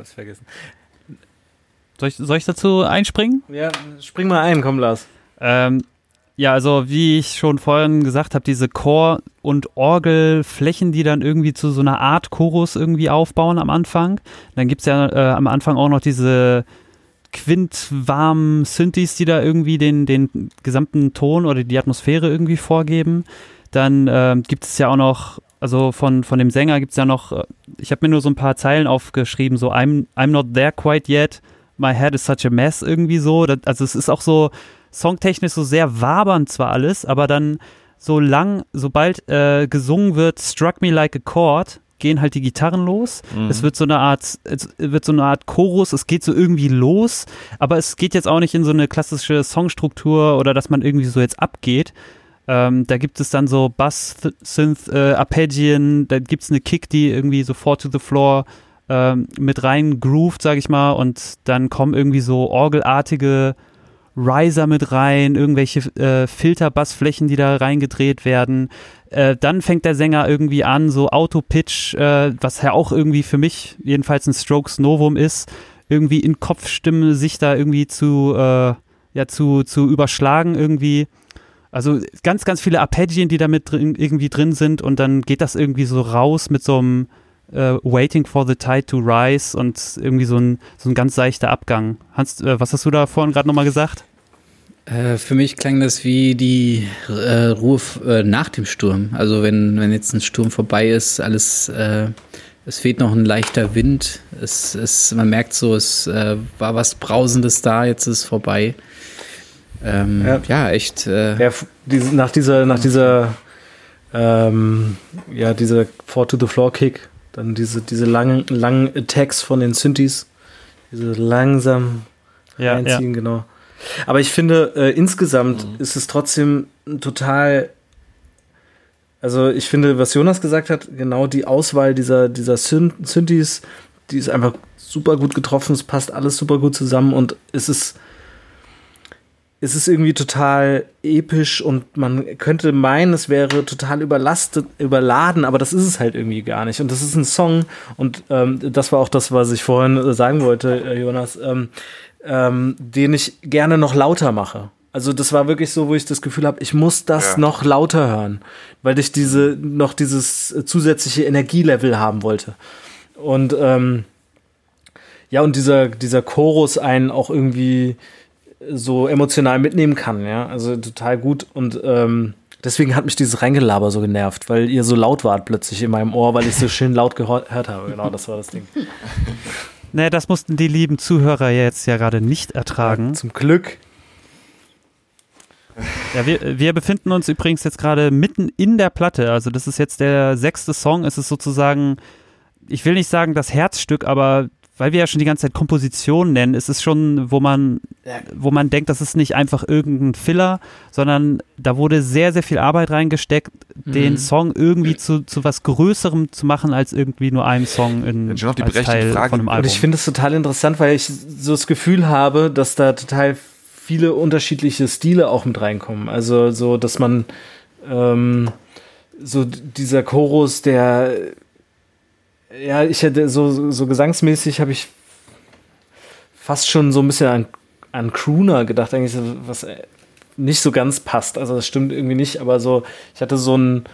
Hab's vergessen. Soll ich, soll ich dazu einspringen? Ja, spring mal ein, komm, Lars. Ähm, ja, also wie ich schon vorhin gesagt habe, diese Chor- und Orgelflächen, die dann irgendwie zu so einer Art Chorus irgendwie aufbauen am Anfang. Dann gibt's ja äh, am Anfang auch noch diese quintwarmen Synthes, die da irgendwie den, den gesamten Ton oder die Atmosphäre irgendwie vorgeben. Dann ähm, gibt es ja auch noch also von, von dem Sänger gibt es ja noch, äh, ich habe mir nur so ein paar Zeilen aufgeschrieben, so I'm, I'm not there quite yet, my head is such a mess irgendwie so. Das, also es ist auch so songtechnisch so sehr wabernd zwar alles, aber dann so lang, sobald äh, gesungen wird, struck me like a chord, gehen halt die Gitarren los. Mhm. Es wird so eine Art, es wird so eine Art Chorus, es geht so irgendwie los, aber es geht jetzt auch nicht in so eine klassische Songstruktur oder dass man irgendwie so jetzt abgeht. Ähm, da gibt es dann so Bass, Synth, äh, da gibt es eine Kick, die irgendwie so Four to the Floor ähm, mit rein grooved, sag ich mal, und dann kommen irgendwie so orgelartige Riser mit rein, irgendwelche äh, Filterbassflächen, die da reingedreht werden. Äh, dann fängt der Sänger irgendwie an, so Auto-Pitch, äh, was ja auch irgendwie für mich jedenfalls ein Strokes Novum ist, irgendwie in Kopfstimme sich da irgendwie zu, äh, ja, zu, zu überschlagen irgendwie. Also ganz, ganz viele Arpeggien, die da mit drin, irgendwie drin sind und dann geht das irgendwie so raus mit so einem äh, Waiting for the Tide to Rise und irgendwie so ein, so ein ganz seichter Abgang. Hans, äh, was hast du da vorhin gerade nochmal gesagt? Äh, für mich klang das wie die äh, Ruhe äh, nach dem Sturm. Also wenn, wenn jetzt ein Sturm vorbei ist, alles, es fehlt noch ein leichter Wind. Es, es, man merkt so, es war was Brausendes da, jetzt ist es vorbei. Ähm, ja. ja. echt. Äh, ja, diese, nach dieser, nach dieser, ähm, ja, dieser Four to the Floor Kick, dann diese, diese langen, langen Attacks von den Synthes, diese langsam ja, reinziehen, ja. genau. Aber ich finde, äh, insgesamt mhm. ist es trotzdem total. Also, ich finde, was Jonas gesagt hat, genau die Auswahl dieser, dieser Synthes, die ist einfach super gut getroffen. Es passt alles super gut zusammen und es ist es ist irgendwie total episch und man könnte meinen, es wäre total überlastet, überladen, aber das ist es halt irgendwie gar nicht. Und das ist ein Song und ähm, das war auch das, was ich vorhin sagen wollte, äh, Jonas. Ähm, ähm, den ich gerne noch lauter mache. Also das war wirklich so, wo ich das Gefühl habe, ich muss das ja. noch lauter hören, weil ich diese noch dieses zusätzliche Energielevel haben wollte. Und ähm, ja, und dieser, dieser Chorus einen auch irgendwie so emotional mitnehmen kann, ja. Also total gut. Und ähm, deswegen hat mich dieses Reingelaber so genervt, weil ihr so laut wart plötzlich in meinem Ohr, weil ich so schön laut gehört habe. Genau, das war das Ding. (laughs) Naja, das mussten die lieben Zuhörer jetzt ja gerade nicht ertragen. Ja, zum Glück. Ja, wir, wir befinden uns übrigens jetzt gerade mitten in der Platte. Also, das ist jetzt der sechste Song. Es ist sozusagen, ich will nicht sagen das Herzstück, aber weil wir ja schon die ganze Zeit Komposition nennen, ist es schon, wo man, wo man denkt, das ist nicht einfach irgendein Filler, sondern da wurde sehr, sehr viel Arbeit reingesteckt, mhm. den Song irgendwie zu, zu was Größerem zu machen, als irgendwie nur einem Song in schon die als Teil Frage. von einem Album. Und ich finde es total interessant, weil ich so das Gefühl habe, dass da total viele unterschiedliche Stile auch mit reinkommen. Also so, dass man ähm, so dieser Chorus, der ja, ich hätte so, so gesangsmäßig habe ich fast schon so ein bisschen an, an Crooner gedacht, eigentlich, was nicht so ganz passt. Also das stimmt irgendwie nicht, aber so, ich hatte so ein,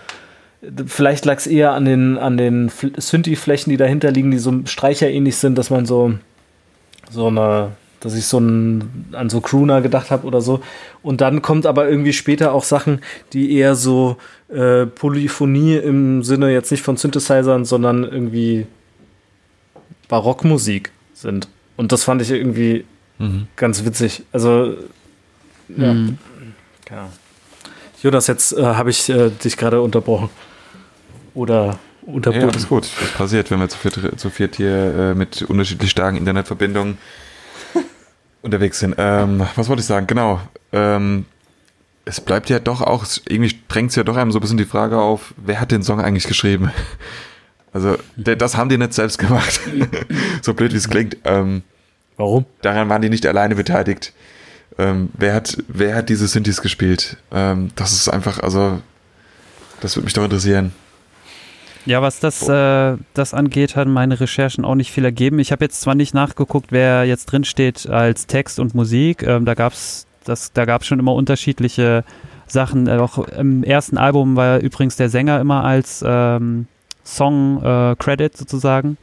vielleicht lag es eher an den, an den Synthi-Flächen, die dahinter liegen, die so streicherähnlich sind, dass man so, so eine, dass ich so ein, an so Crooner gedacht habe oder so. Und dann kommt aber irgendwie später auch Sachen, die eher so äh, Polyphonie im Sinne jetzt nicht von Synthesizern, sondern irgendwie Barockmusik sind. Und das fand ich irgendwie mhm. ganz witzig. Also, ja. Mhm. Keine Ahnung. Jonas, jetzt äh, habe ich äh, dich gerade unterbrochen. Oder unterbrochen. Ja, das ist gut. Das passiert, wenn wir zu viert, zu viert hier äh, mit unterschiedlich starken Internetverbindungen unterwegs sind. Ähm, was wollte ich sagen? Genau. Ähm, es bleibt ja doch auch, irgendwie drängt es ja doch einem so ein bisschen die Frage auf, wer hat den Song eigentlich geschrieben? (laughs) Also, das haben die nicht selbst gemacht. (laughs) so blöd wie es klingt. Ähm, Warum? Daran waren die nicht alleine beteiligt. Ähm, wer, hat, wer hat diese Synthes gespielt? Ähm, das ist einfach, also, das würde mich doch interessieren. Ja, was das, äh, das angeht, haben meine Recherchen auch nicht viel ergeben. Ich habe jetzt zwar nicht nachgeguckt, wer jetzt drin steht als Text und Musik. Ähm, da gab es da gab's schon immer unterschiedliche Sachen. Äh, auch im ersten Album war übrigens der Sänger immer als ähm, Song-Credit äh, sozusagen.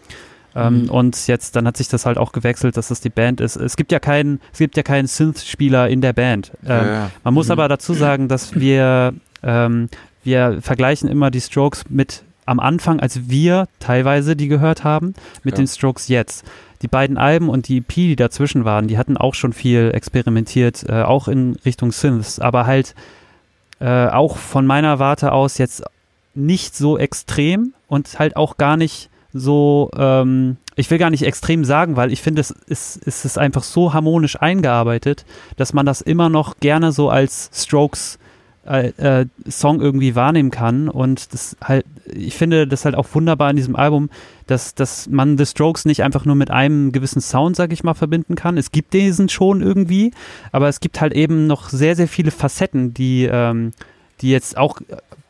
Ähm, mhm. Und jetzt, dann hat sich das halt auch gewechselt, dass das die Band ist. Es gibt ja keinen, es gibt ja keinen Synth-Spieler in der Band. Ähm, ja, ja. Man muss mhm. aber dazu sagen, dass wir, ähm, wir vergleichen immer die Strokes mit am Anfang, als wir teilweise die gehört haben, mit Ja. den Strokes jetzt. Die beiden Alben und die EP, die dazwischen waren, die hatten auch schon viel experimentiert, äh, auch in Richtung Synths, aber halt äh, auch von meiner Warte aus jetzt nicht so extrem und halt auch gar nicht so, ähm, ich will gar nicht extrem sagen, weil ich finde, es ist, es ist einfach so harmonisch eingearbeitet, dass man das immer noch gerne so als Strokes äh, äh, Song irgendwie wahrnehmen kann und das halt, ich finde das halt auch wunderbar in diesem Album, dass, dass man The Strokes nicht einfach nur mit einem gewissen Sound, sag ich mal, verbinden kann. Es gibt diesen schon irgendwie, aber es gibt halt eben noch sehr, sehr viele Facetten, die, ähm, die jetzt auch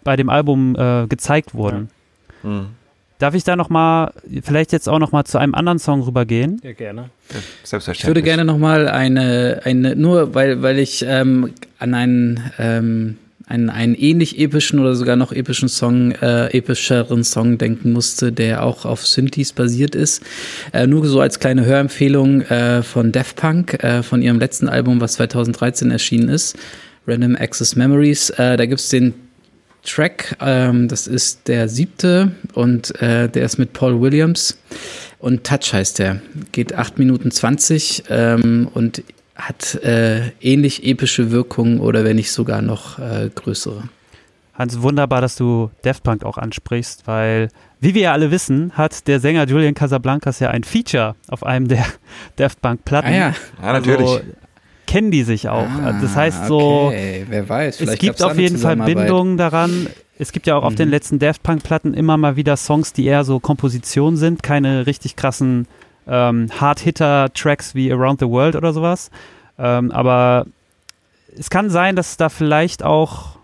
bei dem Album äh, gezeigt wurden. Mhm. Darf ich da nochmal, vielleicht jetzt auch nochmal zu einem anderen Song rübergehen? Ja, gerne. Selbstverständlich. Ich würde gerne nochmal eine, eine, nur weil, weil ich ähm, an einen, ähm, einen, einen ähnlich epischen oder sogar noch epischen Song, äh, epischeren Song denken musste, der auch auf Synthes basiert ist. Äh, nur so als kleine Hörempfehlung äh, von Daft Punk, äh, von ihrem letzten Album, was 2013 erschienen ist, Random Access Memories. Äh, da gibt's den Track, ähm, das ist der siebte und äh, der ist mit Paul Williams und Touch heißt der. Geht 8 Minuten 20 ähm, und hat äh, ähnlich epische Wirkung oder wenn nicht sogar noch äh, größere. Hans, wunderbar, dass du Daft Punk auch ansprichst, weil, wie wir ja alle wissen, hat der Sänger Julian Casablancas ja ein Feature auf einem der (laughs) Daft Punk-Platten. Ah ja, Ja, natürlich. Also, kennen die sich auch. Ah, das heißt so, okay. wer weiß, es vielleicht gibt auf jeden Fall. Bindungen daran. Es gibt ja auch auf Mhm. den letzten Daft Punk-Platten immer mal wieder Songs, die eher so Kompositionen sind, keine richtig krassen ähm, Hard-Hitter-Tracks wie Around the World oder sowas. Ähm, aber es kann sein, dass da vielleicht auch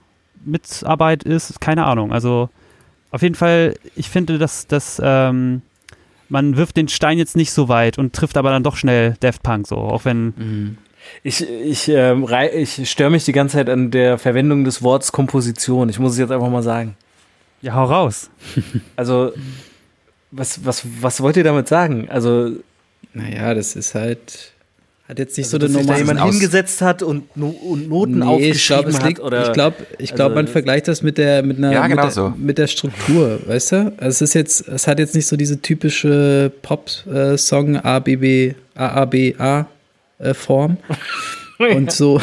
Mitarbeit ist, keine Ahnung. Also auf jeden Fall, ich finde, dass, dass ähm, man wirft den Stein jetzt nicht so weit und trifft aber dann doch schnell Daft Punk so, auch wenn Mhm. Ich, ich, rei- ich störe mich die ganze Zeit an der Verwendung des Wortes Komposition. Ich muss es jetzt einfach mal sagen. ja, hau raus. Also, was, was, was wollt ihr damit sagen? Also, Naja, das ist halt, hat jetzt nicht also so dass eine sich da normale jemand aus- hingesetzt hat und, No- und Noten Nee, ich aufgeschrieben glaube, es hat? liegt, Oder, ich glaube, ich glaub, also man das- vergleicht das mit der, mit einer, Ja, mit, genau der so. mit der Struktur, weißt du? Also es ist jetzt, es hat jetzt nicht so diese typische Pop-Song A, B, B, A, A, B, A äh, Form. (laughs) Und so,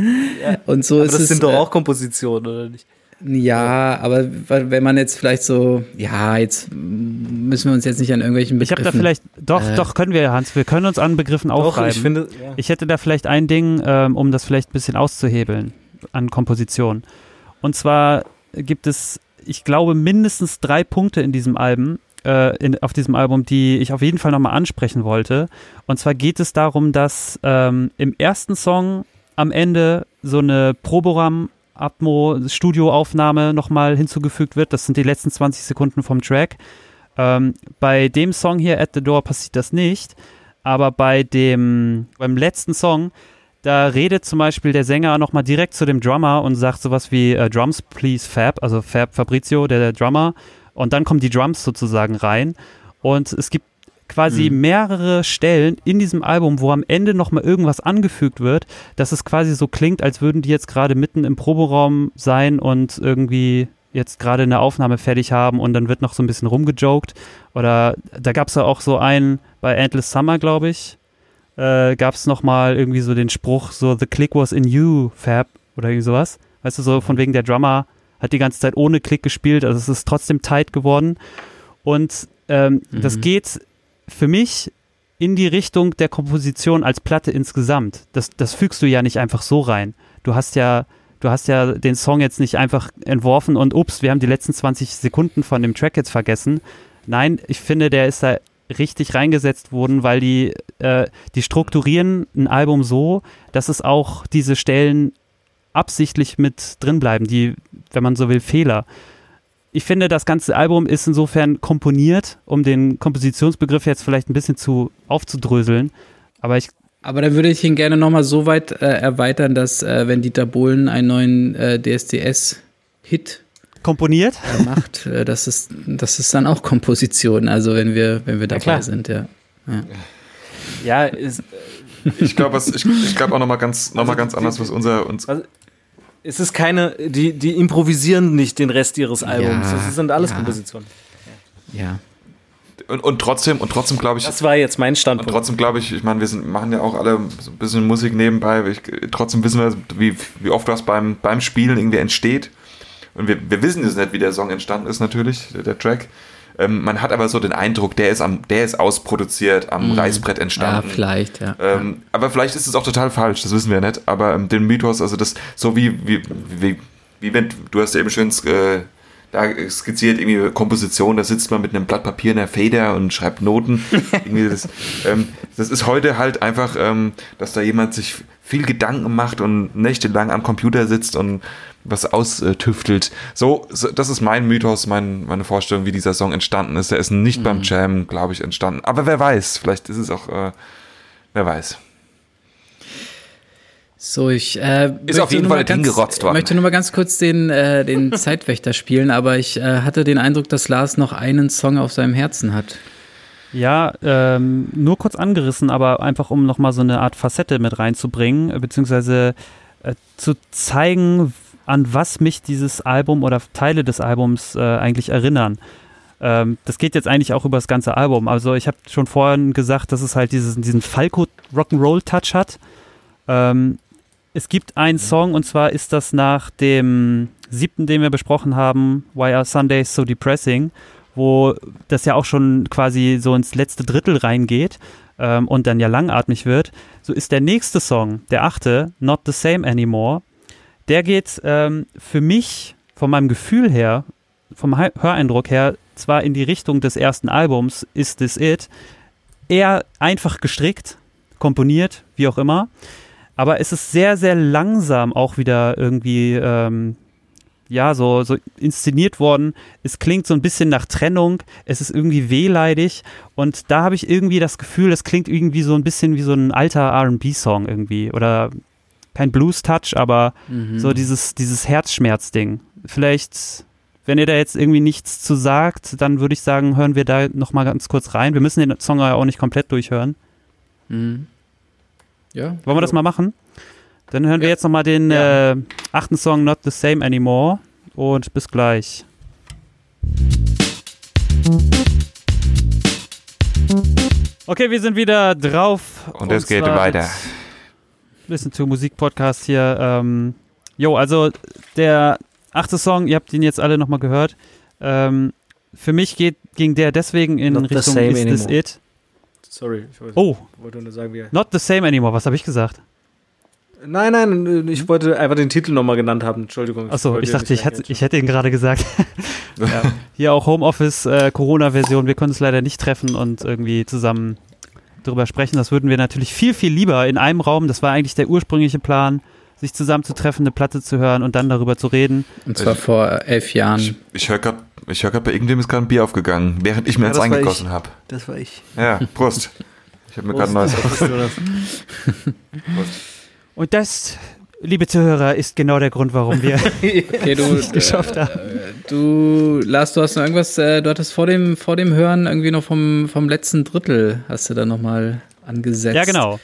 (laughs) und so aber ist das es. sind doch äh, auch Kompositionen, oder nicht? Ja, aber wenn man jetzt vielleicht so, ja, jetzt müssen wir uns jetzt nicht an irgendwelchen Ich habe Begriffen. da vielleicht, doch, Äh. doch können wir, Hans, wir können uns an Begriffen Doch, aufreiben. ich finde, ja. Ich hätte da vielleicht ein Ding, ähm, um das vielleicht ein bisschen auszuhebeln an Komposition. Und zwar gibt es, ich glaube, mindestens drei Punkte in diesem Album, äh, in, auf diesem Album, die ich auf jeden Fall nochmal ansprechen wollte. Und zwar geht es darum, dass ähm, im ersten Song am Ende so eine Proboram Atmo Studioaufnahme nochmal hinzugefügt wird. Das sind die letzten 20 Sekunden vom Track. Ähm, bei dem Song hier, At the Door, passiert das nicht. Aber bei dem, beim letzten Song, da redet zum Beispiel der Sänger nochmal direkt zu dem Drummer und sagt sowas wie äh, Drums, please Fab, also Fab Fabrizio, der, der Drummer. Und dann kommen die Drums sozusagen rein. Und es gibt quasi Mhm. mehrere Stellen in diesem Album, wo am Ende nochmal irgendwas angefügt wird, dass es quasi so klingt, als würden die jetzt gerade mitten im Proberaum sein und irgendwie jetzt gerade eine Aufnahme fertig haben und dann wird noch so ein bisschen rumgejoked. Oder da gab es ja auch so einen bei Endless Summer, glaube ich, äh, gab es nochmal irgendwie so den Spruch, so The click was in you, Fab, oder irgendwie sowas. Weißt du, so von wegen der Drummer hat die ganze Zeit ohne Klick gespielt, also es ist trotzdem tight geworden. Und ähm, das Mhm. geht für mich in die Richtung der Komposition als Platte insgesamt. Das, das fügst du ja nicht einfach so rein. Du hast ja, du hast ja den Song jetzt nicht einfach entworfen und ups, wir haben die letzten 20 Sekunden von dem Track jetzt vergessen. Nein, ich finde, der ist da richtig reingesetzt worden, weil die, äh, die strukturieren ein Album so, dass es auch diese Stellen absichtlich mit drin bleiben, die, wenn man so will, Fehler. Ich finde, das ganze Album ist insofern komponiert, um den Kompositionsbegriff jetzt vielleicht ein bisschen zu aufzudröseln. Aber ich, Aber dann würde ich ihn gerne nochmal so weit äh, erweitern, dass äh, wenn Dieter Bohlen einen neuen äh, DSDS-Hit komponiert? äh, macht, äh, das, ist, das ist dann auch Komposition, also wenn wir, wenn wir dabei klar. sind, ja. Ja, ist, Ich glaube, ich, ich glaube auch nochmal ganz, noch mal ganz anders, was unser, uns, Es ist keine, die, die improvisieren nicht den Rest ihres Albums. Ja, das sind alles ja. Kompositionen. Ja. Und, und trotzdem, und trotzdem glaube ich, Das war jetzt mein und Standpunkt. trotzdem glaube ich, ich meine, wir sind, machen ja auch alle so ein bisschen Musik nebenbei. Ich, trotzdem wissen wir, wie, wie oft was beim, beim Spielen irgendwie entsteht. Und wir, wir wissen es nicht, wie der Song entstanden ist, natürlich, der, der Track. Ähm, man hat aber so den Eindruck, der ist am, der ist ausproduziert, am Reißbrett Ja, entstanden. vielleicht, ja. Ähm, aber vielleicht ist es auch total falsch, das wissen wir nicht. Aber ähm, den Mythos, also das, so wie, wie, wie, wie wenn, du hast ja eben schön äh, da skizziert, irgendwie Komposition, da sitzt man mit einem Blatt Papier in der Feder und schreibt Noten. (laughs) das, ähm, das ist heute halt einfach, ähm, dass da jemand sich viel Gedanken macht und nächtelang am Computer sitzt und was austüftelt. So, so das ist mein Mythos, mein, meine Vorstellung, wie dieser Song entstanden ist. Der ist nicht beim Jam, glaube ich, entstanden. Aber wer weiß, vielleicht ist es auch, äh, wer weiß. So, ich äh, Ist auf jeden Fall hingerotzt worden. möchte nur mal ganz kurz den, äh, den (laughs) Zeitwächter spielen, aber ich äh, hatte den Eindruck, dass Lars noch einen Song auf seinem Herzen hat. Ja, ähm, nur kurz angerissen, aber einfach um nochmal so eine Art Facette mit reinzubringen, beziehungsweise äh, zu zeigen, an was mich dieses Album oder Teile des Albums äh, eigentlich erinnern. Ähm, das geht jetzt eigentlich auch über das ganze Album. Also ich habe schon vorhin gesagt, dass es halt dieses, diesen Falco Rock'n'Roll Touch hat. Ähm, es gibt einen Song und zwar ist das nach dem siebten, den wir besprochen haben, Why Are Sundays So Depressing, wo das ja auch schon quasi so ins letzte Drittel reingeht ähm, und dann ja langatmig wird. So ist der nächste Song, der achte, Not the Same Anymore. Der geht ähm, für mich von meinem Gefühl her, vom Hö- Höreindruck her, zwar in die Richtung des ersten Albums, Is This It, eher einfach gestrickt, komponiert, wie auch immer. Aber es ist sehr, sehr langsam auch wieder irgendwie, ähm, ja, so, so inszeniert worden. Es klingt so ein bisschen nach Trennung. Es ist irgendwie wehleidig. Und da habe ich irgendwie das Gefühl, es klingt irgendwie so ein bisschen wie so ein alter RB-Song irgendwie. Oder kein Blues-Touch, aber so dieses, dieses Herzschmerz-Ding. Vielleicht, wenn ihr da jetzt irgendwie nichts zu sagt, dann würde ich sagen, hören wir da nochmal ganz kurz rein. Wir müssen den Song ja auch nicht komplett durchhören. Mhm. Ja. Wollen wir das mal machen? Dann hören wir jetzt nochmal den Ja. äh, achten Song Not the Same Anymore und bis gleich. Okay, wir sind wieder drauf. Und es geht weiter. Listen to Musik Podcast hier. Ähm, jo, also der achte Song, ihr habt ihn jetzt alle nochmal gehört. Ähm, für mich geht, ging der deswegen in Not the Richtung same Is This anymore. It? Sorry, ich wollte, Oh, wollte nur sagen, wie. Not the Same Anymore, was habe ich gesagt? Nein, nein, ich wollte einfach den Titel nochmal genannt haben. Entschuldigung. Achso, ich dir dachte, ich, hätte, ich hätte ihn gerade gesagt. (laughs) ja. (laughs) Hier auch Homeoffice, äh, Corona-Version. Wir können uns leider nicht treffen und irgendwie zusammen drüber sprechen. Das würden wir natürlich viel, viel lieber in einem Raum. Das war eigentlich der ursprüngliche Plan, sich zusammen zu treffen, eine Platte zu hören und dann darüber zu reden. Und zwar vor elf Jahren. Ich, ich höre gerade, ich hör grad, bei irgendwem ist gerade ein Bier aufgegangen, während ich mir Ja, eins eingegossen ich. habe. Das war ich. Ja, Prost. Ich habe mir gerade ein neues (laughs) Prost, Jonas. Und das, liebe Zuhörer, ist genau der Grund, warum wir (laughs) Okay, du, (laughs) geschafft haben. du, Lars, du hast noch irgendwas, äh, du hattest vor dem, vor dem Hören irgendwie noch vom, vom letzten Drittel, hast du da nochmal angesetzt. Ja, genau.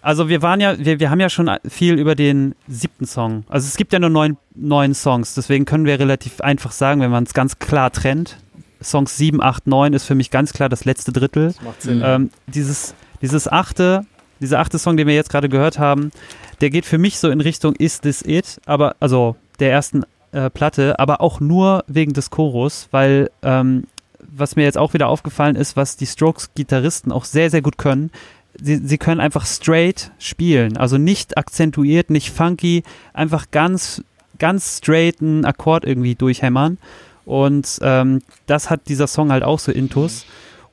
Also wir waren ja, wir, wir haben ja schon viel über den siebten Song. Also es gibt ja nur neun, neun Songs, deswegen können wir relativ einfach sagen, wenn man es ganz klar trennt. Songs 7, 8, 9 ist für mich ganz klar das letzte Drittel. Das macht Sinn. Ähm, dieses, dieses achte, dieser achte Song, den wir jetzt gerade gehört haben, der geht für mich so in Richtung Is This It, aber also der ersten äh, Platte, aber auch nur wegen des Chorus, weil ähm, was mir jetzt auch wieder aufgefallen ist, was die Strokes-Gitarristen auch sehr, sehr gut können, sie, sie können einfach straight spielen, also nicht akzentuiert, nicht funky, einfach ganz, ganz straight einen Akkord irgendwie durchhämmern. Und ähm, das hat dieser Song halt auch so intus.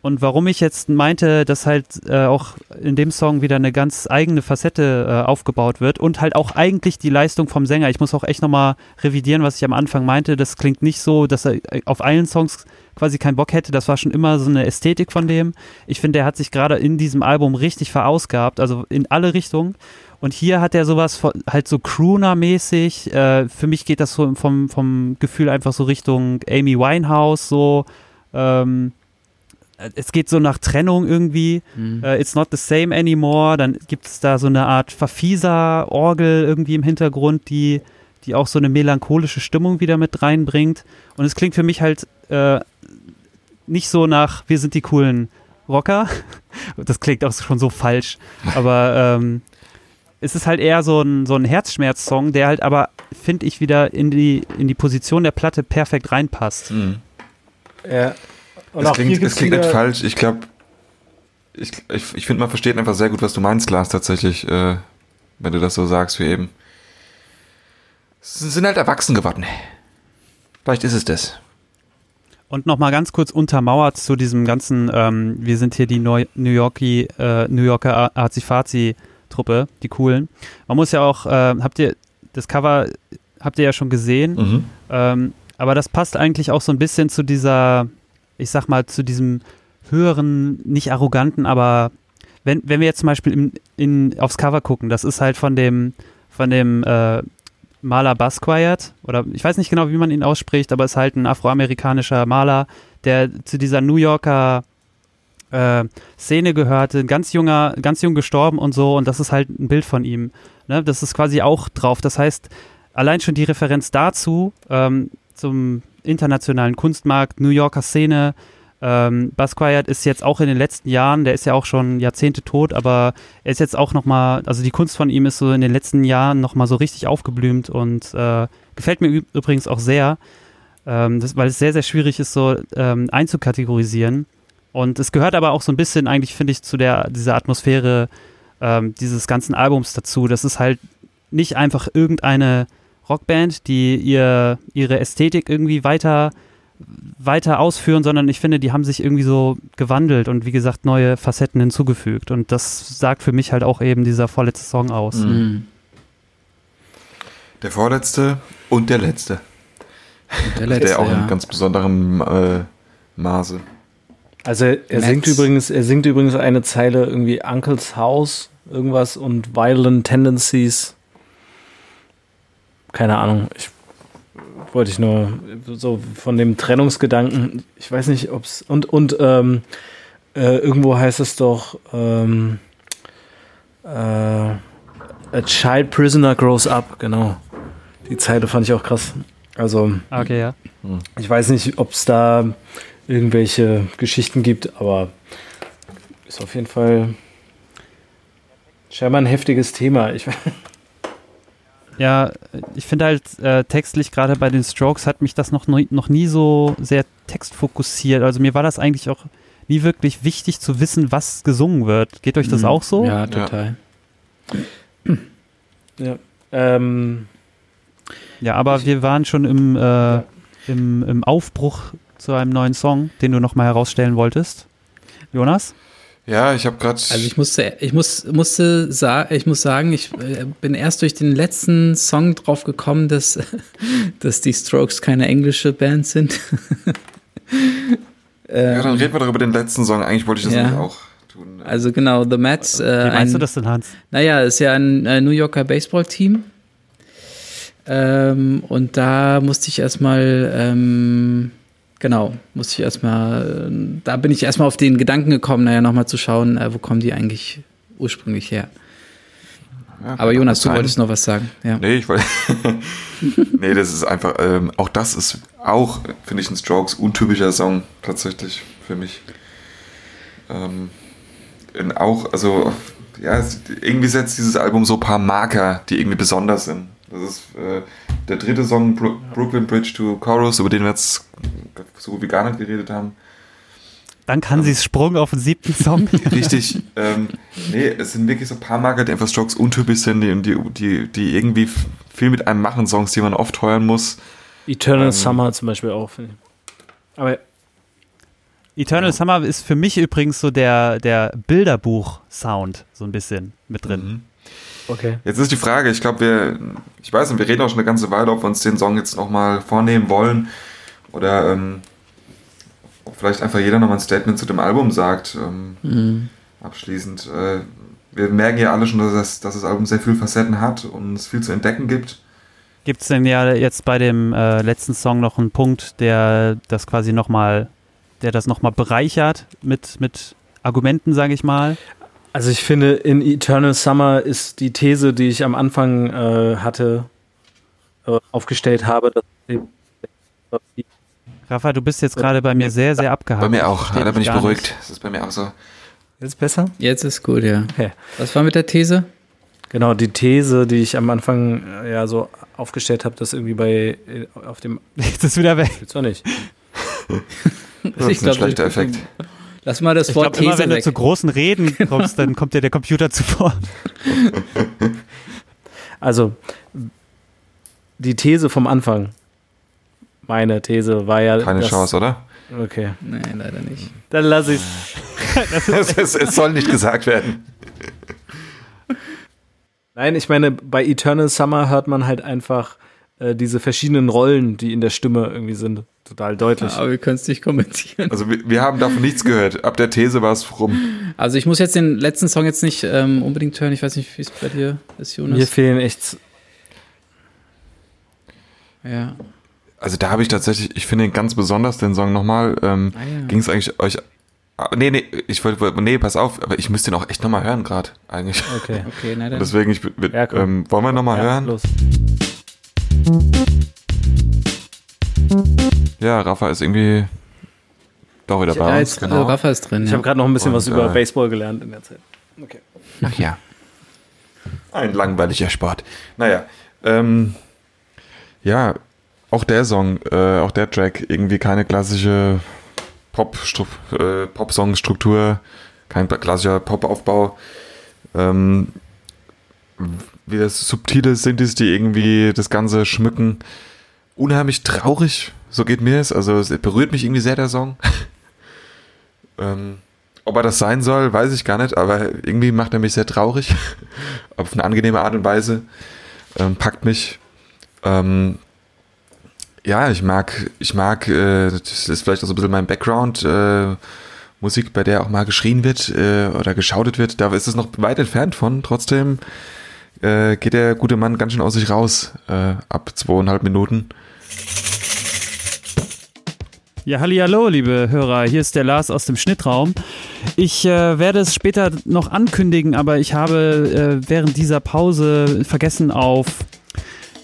Und warum ich jetzt meinte, dass halt äh, auch in dem Song wieder eine ganz eigene Facette äh, aufgebaut wird und halt auch eigentlich die Leistung vom Sänger. Ich muss auch echt nochmal revidieren, was ich am Anfang meinte. Das klingt nicht so, dass er äh, auf allen Songs quasi keinen Bock hätte. Das war schon immer so eine Ästhetik von dem. Ich finde, er hat sich gerade in diesem Album richtig verausgabt, also in alle Richtungen. Und hier hat er sowas von, halt so Crooner-mäßig. Äh, für mich geht das so vom, vom Gefühl einfach so Richtung Amy Winehouse, so. Ähm, es geht so nach Trennung irgendwie. Mhm. Äh, it's not the same anymore. Dann gibt es da so eine Art Verfieser-Orgel irgendwie im Hintergrund, die, die auch so eine melancholische Stimmung wieder mit reinbringt. Und es klingt für mich halt äh, nicht so nach, wir sind die coolen Rocker. (laughs) Das klingt auch schon so falsch. Aber ähm, es ist halt eher so ein, so ein Herzschmerz-Song, der halt aber, finde ich, wieder in die, in die Position der Platte perfekt reinpasst. Mhm. Ja. Und Es auch klingt, hier es gibt's klingt nicht falsch. Ich glaube, ich, ich, ich finde, man versteht einfach sehr gut, was du meinst, Lars, tatsächlich, äh, wenn du das so sagst wie eben. Sie sind halt erwachsen geworden. Vielleicht ist es das. Und nochmal ganz kurz untermauert zu diesem ganzen, ähm, wir sind hier die Neu New, Yorkie, äh, New Yorker Azi-Fazi-Truppe, die coolen. Man muss ja auch, äh, habt ihr, das Cover habt ihr ja schon gesehen, Mhm. ähm, aber das passt eigentlich auch so ein bisschen zu dieser, ich sag mal, zu diesem höheren, nicht arroganten, aber wenn, wenn wir jetzt zum Beispiel in, in, aufs Cover gucken, das ist halt von dem, von dem äh, Maler Basquiat, oder ich weiß nicht genau, wie man ihn ausspricht, aber ist halt ein afroamerikanischer Maler, der zu dieser New Yorker äh, Szene gehörte, ganz junger, ganz jung gestorben und so, und das ist halt ein Bild von ihm. Ne? Das ist quasi auch drauf. Das heißt, allein schon die Referenz dazu, ähm, zum internationalen Kunstmarkt, New Yorker Szene, ähm, Basquiat ist jetzt auch in den letzten Jahren, der ist ja auch schon Jahrzehnte tot, aber er ist jetzt auch nochmal, also die Kunst von ihm ist so in den letzten Jahren nochmal so richtig aufgeblümt und äh, gefällt mir übrigens auch sehr, ähm, das, weil es sehr, sehr schwierig ist, so ähm, einzukategorisieren. Und es gehört aber auch so ein bisschen eigentlich, finde ich, zu der, dieser Atmosphäre ähm, dieses ganzen Albums dazu. Das ist halt nicht einfach irgendeine Rockband, die ihr, ihre Ästhetik irgendwie weiter weiter ausführen, sondern ich finde, die haben sich irgendwie so gewandelt und wie gesagt neue Facetten hinzugefügt. Und das sagt für mich halt auch eben dieser vorletzte Song aus. Mhm. Der vorletzte und der letzte. Der (laughs) Der, letzte, auch in ja. ganz besonderem äh, Maße. Also er Max. singt übrigens, er singt übrigens eine Zeile irgendwie Uncle's House, irgendwas und Violent Tendencies. Keine Ahnung. Ich wollte ich nur so von dem Trennungsgedanken. Ich weiß nicht, ob's und und ähm, äh, irgendwo heißt es doch ähm, äh, A child prisoner grows up. Genau. Die Zeile fand ich auch krass. Also Ah, Okay, ja. ich weiß nicht, ob es da irgendwelche Geschichten gibt, aber ist auf jeden Fall scheinbar ein heftiges Thema. Ich, Ja, ich finde halt äh, textlich, gerade bei den Strokes, hat mich das noch, nie- noch nie so sehr textfokussiert. Also mir war das eigentlich auch nie wirklich wichtig zu wissen, was gesungen wird. Geht euch das Mhm. auch so? Ja, total. ja, ähm, Ja, aber wir waren schon im, äh, im, im Aufbruch zu einem neuen Song, den du nochmal herausstellen wolltest. Jonas? Ja, ich habe gerade. Also ich musste, ich muss, musste sa ich muss sagen, ich äh, bin erst durch den letzten Song drauf gekommen, dass, (laughs) dass die Strokes keine englische Band sind. (laughs) ja, dann reden wir doch über den letzten Song. Eigentlich wollte ich das Ja. nämlich auch tun. Also genau, The Mets. Äh, Wie meinst ein, du das denn, Hans? Naja, ist ja ein äh, New Yorker Baseballteam. Ähm, und da musste ich erstmal, ähm, genau, musste ich erstmal, da bin ich erstmal auf den Gedanken gekommen, naja, nochmal zu schauen, äh, wo kommen die eigentlich ursprünglich her. Ja, Aber Jonas, du wolltest noch was sagen. Ja. Nee, ich wollte. (laughs) nee, das ist einfach. Ähm, auch das ist auch, finde ich, ein Strokes untypischer Song tatsächlich für mich. Ähm, auch, also, ja, irgendwie setzt dieses Album so ein paar Marker, die irgendwie besonders sind. Das ist äh, der dritte Song, Bro Brooklyn Bridge to Chorus, über den wir jetzt so gut wie gar nicht geredet haben. Dann kann sie Sprung auf den siebten Song. (laughs) Richtig. ähm, nee, es sind wirklich so ein paar Marker, die einfach Strokes untypisch sind, die, die, die, die irgendwie viel mit einem machen, Songs, die man oft hören muss. Eternal Ähm, Summer zum Beispiel auch. Aber Eternal Summer ist für mich übrigens so der, der Bilderbuch-Sound, so ein bisschen mit drin. Mhm. Okay. Jetzt ist die Frage, ich glaube, wir, ich weiß nicht, wir reden auch schon eine ganze Weile, ob wir uns den Song jetzt nochmal vornehmen wollen oder ähm, ob vielleicht einfach jeder nochmal ein Statement zu dem Album sagt, ähm, Mhm. abschließend. Äh, wir merken ja alle schon, dass das, dass das Album sehr viele Facetten hat und es viel zu entdecken gibt. Gibt es denn ja jetzt bei dem äh, letzten Song noch einen Punkt, der das quasi nochmal, der das nochmal bereichert mit, mit Argumenten, sage ich mal? Also ich finde, in Eternal Summer ist die These, die ich am Anfang äh, hatte, äh, aufgestellt habe. Dass Rafa, du bist jetzt gerade bei mir sehr, sehr abgehakt. Bei mir auch, da bin ich beruhigt. nicht. Das ist bei mir auch so. Jetzt besser? Jetzt ist gut, ja. Okay. Was war mit der These? Genau, die These, die ich am Anfang äh, ja so aufgestellt habe, dass irgendwie bei äh, auf dem (laughs) Jetzt ist wieder weg. Jetzt auch nicht. (laughs) Das ist ein schlechter Effekt. (laughs) Lass mal das Ich Wort glaube, immer These wenn du weg. zu großen Reden (laughs) kommst, dann kommt dir der Computer zuvor. Also die These vom Anfang, meine These war ja Keine dass- Chance, oder? Okay, Nein, leider nicht. dann lasse ich (laughs) es, es, es soll nicht gesagt werden. Nein, ich meine, bei Eternal Summer hört man halt einfach äh, diese verschiedenen Rollen, die in der Stimme irgendwie sind, total deutlich. Aber wir können es nicht kommentieren. Also wir, wir haben davon nichts gehört. Ab der These war es rum. Also ich muss jetzt den letzten Song jetzt nicht ähm, unbedingt hören. Ich weiß nicht, wie es bei dir ist, Mir Jonas. fehlen echt. Ja. Also da habe ich tatsächlich, ich finde ihn ganz besonders, den Song nochmal. Ähm, Ah, ja. Ging es eigentlich euch. Ah, Nee, nee, ich wollte, nee, pass auf, aber ich müsste ihn auch echt nochmal hören gerade, eigentlich. Okay. (laughs) Okay, nein, dann. Deswegen, ich, wir, Ja, ähm, wollen wir nochmal Ja, hören? los. Ja, Rafa ist irgendwie doch wieder bei ja, uns. jetzt, äh, Rafa ist drin. Ich ja. habe gerade noch ein bisschen Und, was über äh, Baseball gelernt in der Zeit. Okay. Ach ja. Ein langweiliger Sport. Naja, ähm, ja, auch der Song, äh, auch der Track, irgendwie keine klassische Pop äh, Pop-Song-Struktur, kein klassischer Pop-Aufbau. Ähm, wieder subtile Synthes, die irgendwie das Ganze schmücken. Unheimlich traurig, so geht mir es. Also es berührt mich irgendwie sehr, der Song. (laughs) ähm, ob er das sein soll, weiß ich gar nicht, aber irgendwie macht er mich sehr traurig. (laughs) Auf eine angenehme Art und Weise. Ähm, packt mich. Ähm, ja, ich mag, ich mag, äh, das ist vielleicht auch so ein bisschen mein Background, äh, Musik, bei der auch mal geschrien wird äh, oder geschautet wird. Da ist es noch weit entfernt von. Trotzdem äh, geht der gute Mann ganz schön aus sich raus äh, ab zweieinhalb Minuten. Ja, hallo, liebe Hörer, hier ist der Lars aus dem Schnittraum. Ich äh, werde es später noch ankündigen, aber ich habe äh, während dieser Pause vergessen auf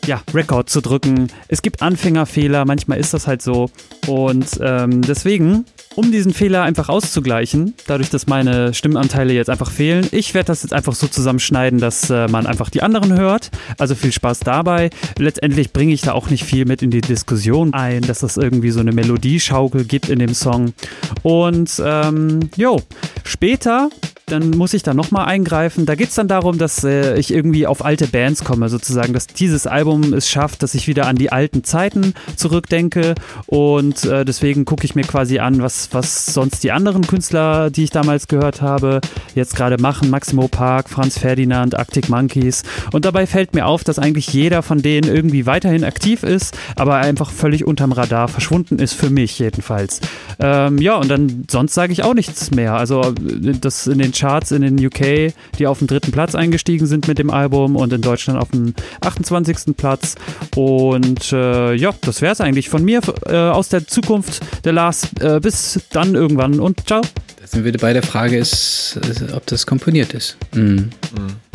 ja, Record zu drücken. Es gibt Anfängerfehler, manchmal ist das halt so. Und ähm, deswegen, um diesen Fehler einfach auszugleichen, dadurch, dass meine Stimmanteile jetzt einfach fehlen, ich werde das jetzt einfach so zusammenschneiden, dass äh, man einfach die anderen hört. Also viel Spaß dabei. Letztendlich bringe ich da auch nicht viel mit in die Diskussion ein, dass es irgendwie so eine Melodieschaukel gibt in dem Song. Und ähm, jo, später dann muss ich da nochmal eingreifen. Da geht es dann darum, dass äh, ich irgendwie auf alte Bands komme, sozusagen, dass dieses Album es schafft, dass ich wieder an die alten Zeiten zurückdenke und äh, deswegen gucke ich mir quasi an, was, was sonst die anderen Künstler, die ich damals gehört habe, jetzt gerade machen. Maximo Park, Franz Ferdinand, Arctic Monkeys und dabei fällt mir auf, dass eigentlich jeder von denen irgendwie weiterhin aktiv ist, aber einfach völlig unterm Radar verschwunden ist, für mich jedenfalls. Ähm, ja, und dann sonst sage ich auch nichts mehr. Also äh, das in den Charts in den UK, die auf den dritten Platz eingestiegen sind mit dem Album und in Deutschland auf dem 28. Platz. Und äh, ja, das wäre es eigentlich von mir äh, aus der Zukunft. Der Lars, äh, bis dann irgendwann und ciao. Da sind wir bei der Frage, ist, ist, ob das komponiert ist. Mhm.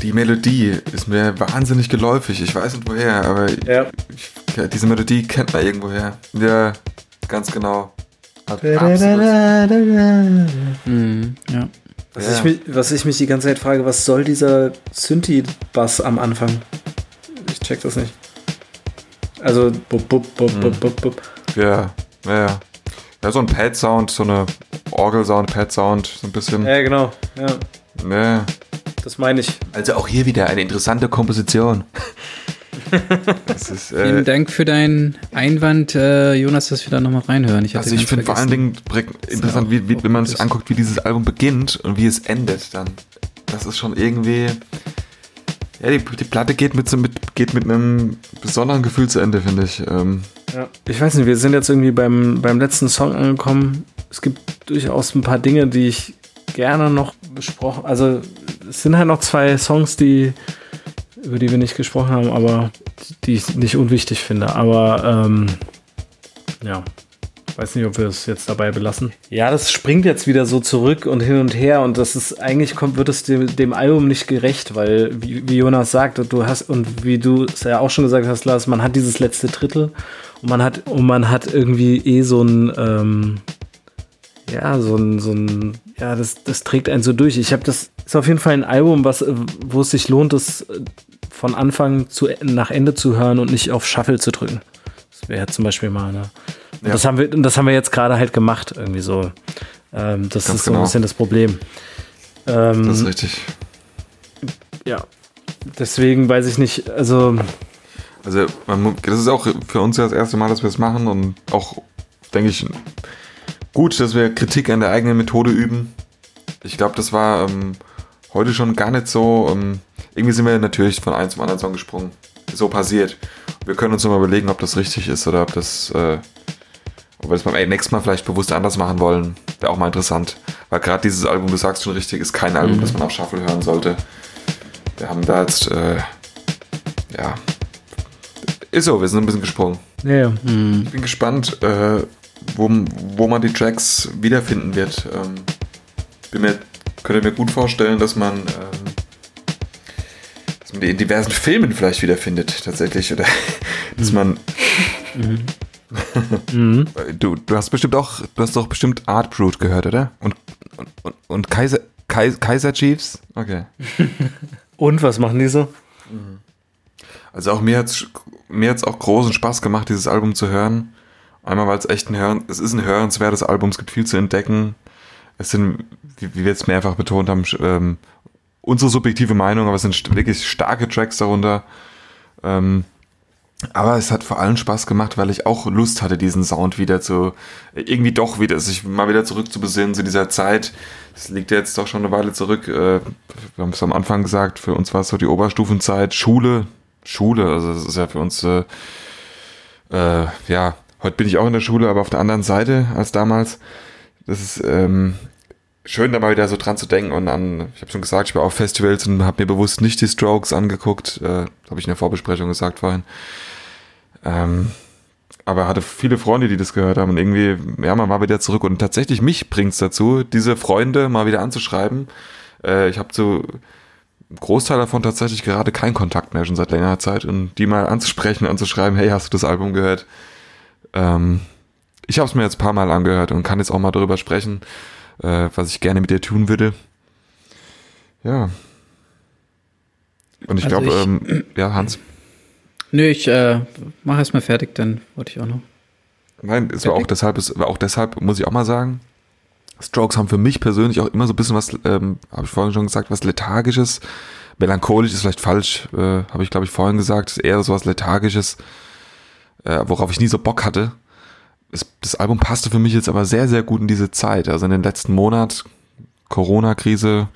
Die Melodie ist mir wahnsinnig geläufig. Ich weiß nicht woher, aber Ja. ich, diese Melodie kennt man irgendwoher. Ja, ganz genau. Absolut. Mhm. Ja. Was, Ja. ich mich, was ich mich die ganze Zeit frage, was soll dieser Synthi-Bass am Anfang? Ich check das nicht. Also, bub, bub, bub, bub, bub, bub. Ja, ja, ja. Ja, so ein Pad-Sound, so eine Orgel-Sound, Pad-Sound, so ein bisschen. Ja, genau. Ja, Ja. das meine ich. Also auch hier wieder eine interessante Komposition. (laughs) das (laughs) ist, Vielen äh, Dank für deinen Einwand, äh, Jonas, dass wir da nochmal reinhören. Ich hatte also ich finde vor allen. Dingen interessant, wie, wie, wenn man sich anguckt, wie dieses Album beginnt und wie es endet dann. Das ist schon irgendwie. Ja, die, die Platte geht mit, so mit, geht mit einem besonderen Gefühl zu Ende, finde ich. Ähm, Ja. Ich weiß nicht, wir sind jetzt irgendwie beim, beim letzten Song angekommen. Es gibt durchaus ein paar Dinge, die ich gerne noch besprochen. Also es sind halt noch zwei Songs, die über die wir nicht gesprochen haben, aber die ich nicht unwichtig finde. Aber ähm, ja, weiß nicht, ob wir es jetzt dabei belassen. Ja, das springt jetzt wieder so zurück und hin und her und das ist eigentlich kommt, wird es dem, dem Album nicht gerecht, weil wie, wie Jonas sagt, du hast und wie du es ja auch schon gesagt hast, Lars, man hat dieses letzte Drittel und man hat und man hat irgendwie eh so ein ähm, ja, so ein, so ein, ja, das, das trägt einen so durch. Ich habe das, ist auf jeden Fall ein Album, was, wo es sich lohnt, das von Anfang zu, nach Ende zu hören und nicht auf Shuffle zu drücken. Das wäre zum Beispiel mal, ne? Ja. Das haben wir, das haben wir jetzt gerade halt gemacht, irgendwie so. Ähm, das Ganz ist so genau. ein bisschen das Problem. Ähm, das ist richtig. Ja. Deswegen weiß ich nicht, also. Also, man, das ist auch für uns ja das erste Mal, dass wir es machen und auch, denke ich, gut, dass wir Kritik an der eigenen Methode üben. Ich glaube, das war ähm, heute schon gar nicht so. Ähm, irgendwie sind wir natürlich von einem zum anderen Song gesprungen. So passiert. Wir können uns nochmal überlegen, ob das richtig ist oder ob das, äh, ob wir das beim nächsten Mal vielleicht bewusst anders machen wollen. Wäre auch mal interessant. Weil gerade dieses Album, du sagst schon richtig, ist kein Album, mhm. das man auf Shuffle hören sollte. Wir haben da jetzt, äh, ja, ist so, wir sind ein bisschen gesprungen. Ja, ja. Mhm. Ich bin gespannt, äh, wo, wo man die Tracks wiederfinden wird. Ähm, bin mir, könnte mir gut vorstellen, dass man, ähm, dass man die in diversen Filmen vielleicht wiederfindet, tatsächlich. Oder (laughs) dass man. Mhm. (laughs) mhm. du, du hast bestimmt auch, du hast doch bestimmt Art Brute gehört, oder? Und, und, und Kaiser, Kaiser, Kaiser Chiefs? Okay. (laughs) und was machen die so? Also auch mir hat es mir hat's auch großen Spaß gemacht, dieses Album zu hören. Einmal, weil es echt ein Hören, es ist ein hörenswertes Album, es gibt viel zu entdecken. Es sind, wie, wir jetzt mehrfach betont haben, ähm, unsere subjektive Meinung, aber es sind wirklich starke Tracks darunter. Ähm, aber es hat vor allem Spaß gemacht, weil ich auch Lust hatte, diesen Sound wieder zu, irgendwie doch wieder, sich mal wieder zurück zu besinnen zu dieser Zeit. Das liegt jetzt doch schon eine Weile zurück. Äh, wir haben es am Anfang gesagt, für uns war es so die Oberstufenzeit, Schule, Schule, also das ist ja für uns, äh, äh, ja, Heute bin ich auch in der Schule, aber auf der anderen Seite als damals. Das ist ähm, schön, da mal wieder so dran zu denken und an, ich habe schon gesagt, ich war auf Festivals und habe mir bewusst nicht die Strokes angeguckt. Äh, habe ich in der Vorbesprechung gesagt vorhin. Ähm, aber hatte viele Freunde, die das gehört haben und irgendwie, ja, man war wieder zurück und tatsächlich mich bringt's dazu, diese Freunde mal wieder anzuschreiben. Äh, ich habe zu Großteil davon tatsächlich gerade keinen Kontakt mehr schon seit längerer Zeit und die mal anzusprechen, anzuschreiben, hey, hast du das Album gehört? Ähm, ich habe es mir jetzt ein paar Mal angehört und kann jetzt auch mal darüber sprechen, äh, was ich gerne mit dir tun würde. Ja. Und ich also glaube, ähm, ja, Hans. Nö, ich äh, mache erst mal fertig, dann wollte ich auch noch. Nein, es war auch deshalb, es war auch deshalb, muss ich auch mal sagen, Strokes haben für mich persönlich auch immer so ein bisschen was, ähm, habe ich vorhin schon gesagt, was lethargisches. Melancholisch ist vielleicht falsch, äh, habe ich glaube ich vorhin gesagt, ist eher so was lethargisches äh, worauf ich nie so Bock hatte. Es, das Album passte für mich jetzt aber sehr, sehr gut in diese Zeit. Also in den letzten Monat, Corona-Krise,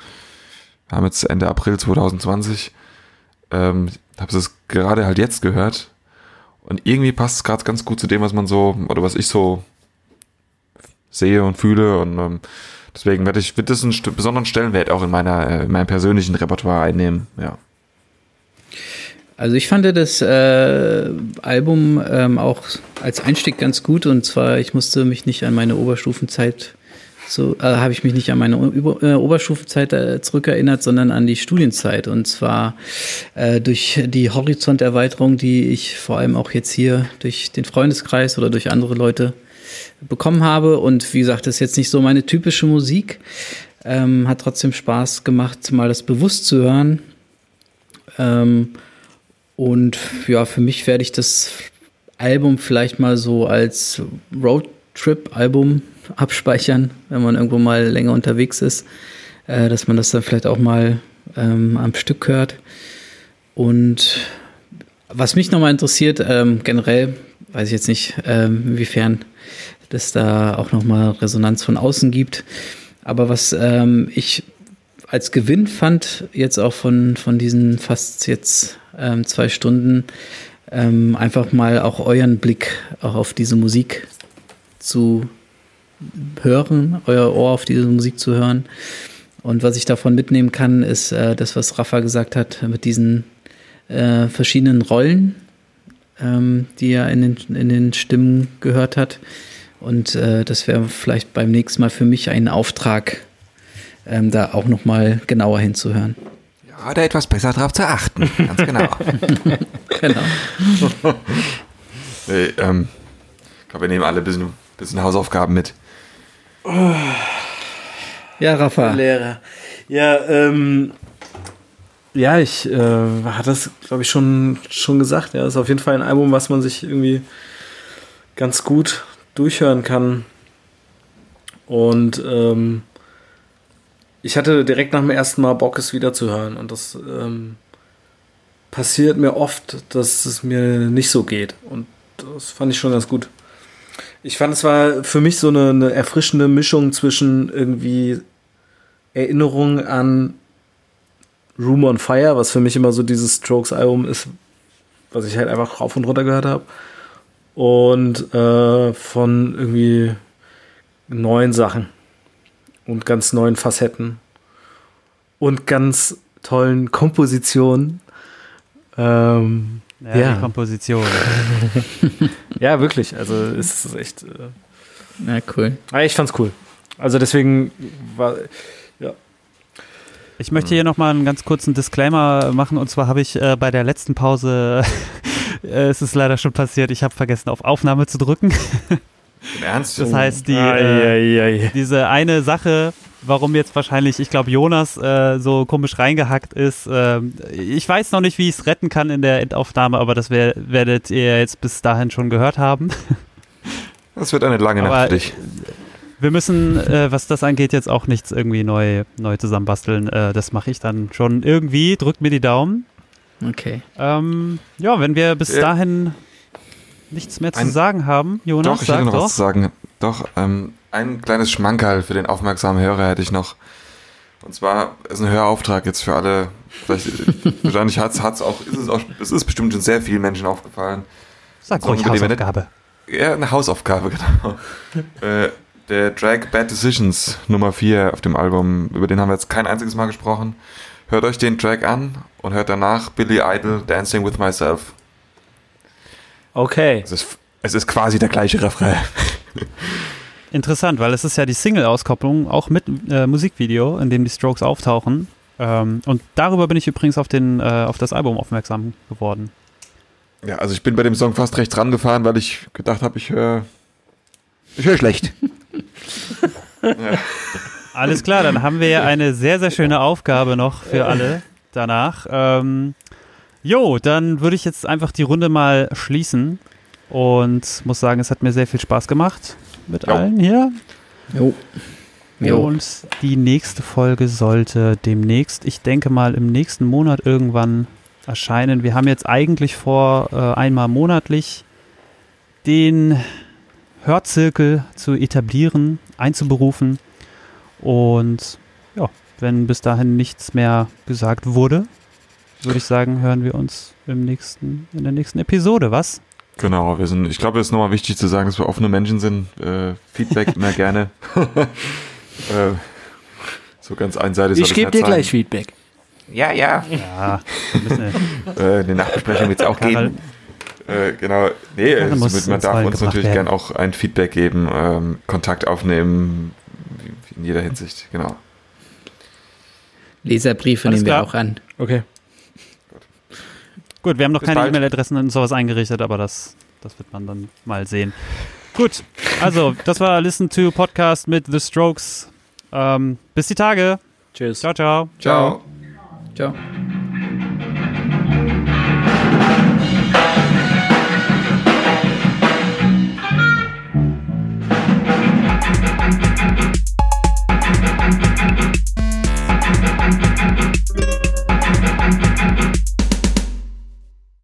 wir haben jetzt Ende April 2020, ähm, habe es gerade halt jetzt gehört. Und irgendwie passt es gerade ganz gut zu dem, was man so, oder was ich so sehe und fühle. Und ähm, deswegen werde ich, wird das einen besonderen Stellenwert auch in meiner, äh, in meinem persönlichen Repertoire einnehmen, ja. Also ich fand das äh, Album ähm, auch als Einstieg ganz gut und zwar ich musste mich nicht an meine Oberstufenzeit so äh, habe ich mich nicht an meine Ober äh, Oberstufenzeit äh, zurückerinnert, sondern an die Studienzeit und zwar äh, durch die Horizonterweiterung, die ich vor allem auch jetzt hier durch den Freundeskreis oder durch andere Leute bekommen habe und wie gesagt, das ist jetzt nicht so meine typische Musik, ähm, hat trotzdem Spaß gemacht, mal das bewusst zu hören. Ähm, und ja, für mich werde ich das Album vielleicht mal so als Roadtrip-Album abspeichern, wenn man irgendwo mal länger unterwegs ist, äh, dass man das dann vielleicht auch mal ähm, am Stück hört. Und was mich nochmal interessiert, ähm, generell, weiß ich jetzt nicht, ähm, inwiefern das da auch nochmal Resonanz von außen gibt, aber was ähm, ich als Gewinn fand, jetzt auch von, von diesen fast jetzt ähm, zwei Stunden, ähm, einfach mal auch euren Blick auch auf diese Musik zu hören, euer Ohr auf diese Musik zu hören. Und was ich davon mitnehmen kann, ist äh, das, was Rafa gesagt hat, mit diesen äh, verschiedenen Rollen, ähm, die er in den, in den Stimmen gehört hat. Und äh, das wäre vielleicht beim nächsten Mal für mich ein Auftrag, ähm, da auch nochmal genauer hinzuhören. Ja, da etwas besser drauf zu achten. Ganz genau. (laughs) Genau. nee, ähm, ich glaube, wir nehmen alle ein bisschen, bisschen Hausaufgaben mit. Ja, Rafa. Lehrer. Ja, ähm, ja, ich äh, hatte das, glaube ich, schon, schon gesagt. Ja, ist auf jeden Fall ein Album, was man sich irgendwie ganz gut durchhören kann. Und ähm, ich hatte direkt nach dem ersten Mal Bock, es wieder zu hören. Und das ähm, passiert mir oft, dass es mir nicht so geht. Und das fand ich schon ganz gut. Ich fand, es war für mich so eine, eine erfrischende Mischung zwischen irgendwie Erinnerung an Room on Fire, was für mich immer so dieses Strokes-Album ist, was ich halt einfach rauf und runter gehört habe. Und äh, von irgendwie neuen Sachen und ganz neuen Facetten und ganz tollen Kompositionen. Ähm, Ja, Ja. die Komposition. (laughs) ja, wirklich. Also es ist echt. Äh, Ja, cool. ja, ich fand's cool. Also deswegen war. Ich möchte hier nochmal einen ganz kurzen Disclaimer machen und zwar habe ich äh, bei der letzten Pause, (laughs) äh, es ist leider schon passiert, ich habe vergessen auf Aufnahme zu drücken. (laughs) Im Ernst? Das heißt, die, äh, diese eine Sache, warum jetzt wahrscheinlich, ich glaube, Jonas äh, so komisch reingehackt ist, ähm, ich weiß noch nicht, wie ich es retten kann in der Endaufnahme, aber das wer werdet ihr jetzt bis dahin schon gehört haben. (laughs) das wird eine lange Aber- Nacht für dich. Wir müssen, äh, was das angeht, jetzt auch nichts irgendwie neu, neu zusammenbasteln. Äh, das mache ich dann schon irgendwie. Drückt mir die Daumen. Okay. Ähm, ja, wenn wir bis Ja. dahin nichts mehr zu Ein- sagen haben, Jonas, Doch, ich hätte noch doch. was zu sagen. Doch, ähm, ein kleines Schmankerl für den aufmerksamen Hörer hätte ich noch. Und zwar ist ein Hörauftrag jetzt für alle. Vielleicht, (laughs) wahrscheinlich hat's, hat's auch, ist es auch, es ist bestimmt schon sehr vielen Menschen aufgefallen. Sag ruhig wir nicht- Hausaufgabe. Ja, eine Hausaufgabe, (laughs) genau. äh, der Drag Bad Decisions Nummer 4 auf dem Album, über den haben wir jetzt kein einziges Mal gesprochen. Hört euch den Track an und hört danach Billy Idol Dancing with Myself. Okay. Es ist, es ist quasi der gleiche Refrain. (laughs) Interessant, weil es ist ja die Single-Auskopplung, auch mit äh, Musikvideo, in dem die Strokes auftauchen. Ähm, und darüber bin ich übrigens auf, den, äh, auf das Album aufmerksam geworden. Ja, also ich bin bei dem Song fast recht dran gefahren, weil ich gedacht habe, ich höre ich höre schlecht. (laughs) Alles klar, dann haben wir ja eine sehr, sehr schöne Aufgabe noch für alle danach. Ähm, jo, dann würde ich jetzt einfach die Runde mal schließen und muss sagen, es hat mir sehr viel Spaß gemacht mit Jo. allen hier. Jo. Jo. Und die nächste Folge sollte demnächst, ich denke mal im nächsten Monat irgendwann erscheinen. Wir haben jetzt eigentlich vor, äh, einmal monatlich den Hörzirkel zu etablieren, einzuberufen. Und ja, wenn bis dahin nichts mehr gesagt wurde, würde ich sagen, hören wir uns im nächsten, in der nächsten Episode, was? Genau, wir sind, ich glaube, es ist nochmal wichtig zu sagen, dass wir offene Menschen sind. Äh, Feedback (laughs) immer gerne. (laughs) äh, so ganz einseitig Ich gebe dir sein. gleich Feedback. Ja, ja. Äh, eine Nachbesprechung wird es auch Karl, geben. Äh, genau. Nee, wird, man darf uns natürlich gern auch ein Feedback geben, ähm, Kontakt aufnehmen, in jeder Hinsicht, genau. Leserbriefe Alles nehmen wir klar. auch an. Okay. Gut, wir haben noch Bis keine. E-Mail-Adressen und sowas eingerichtet, aber das, das wird man dann mal sehen. Gut, also das war Listen to Podcast mit The Strokes. Ähm, bis die Tage. Tschüss. Ciao, ciao. Ciao. Ciao.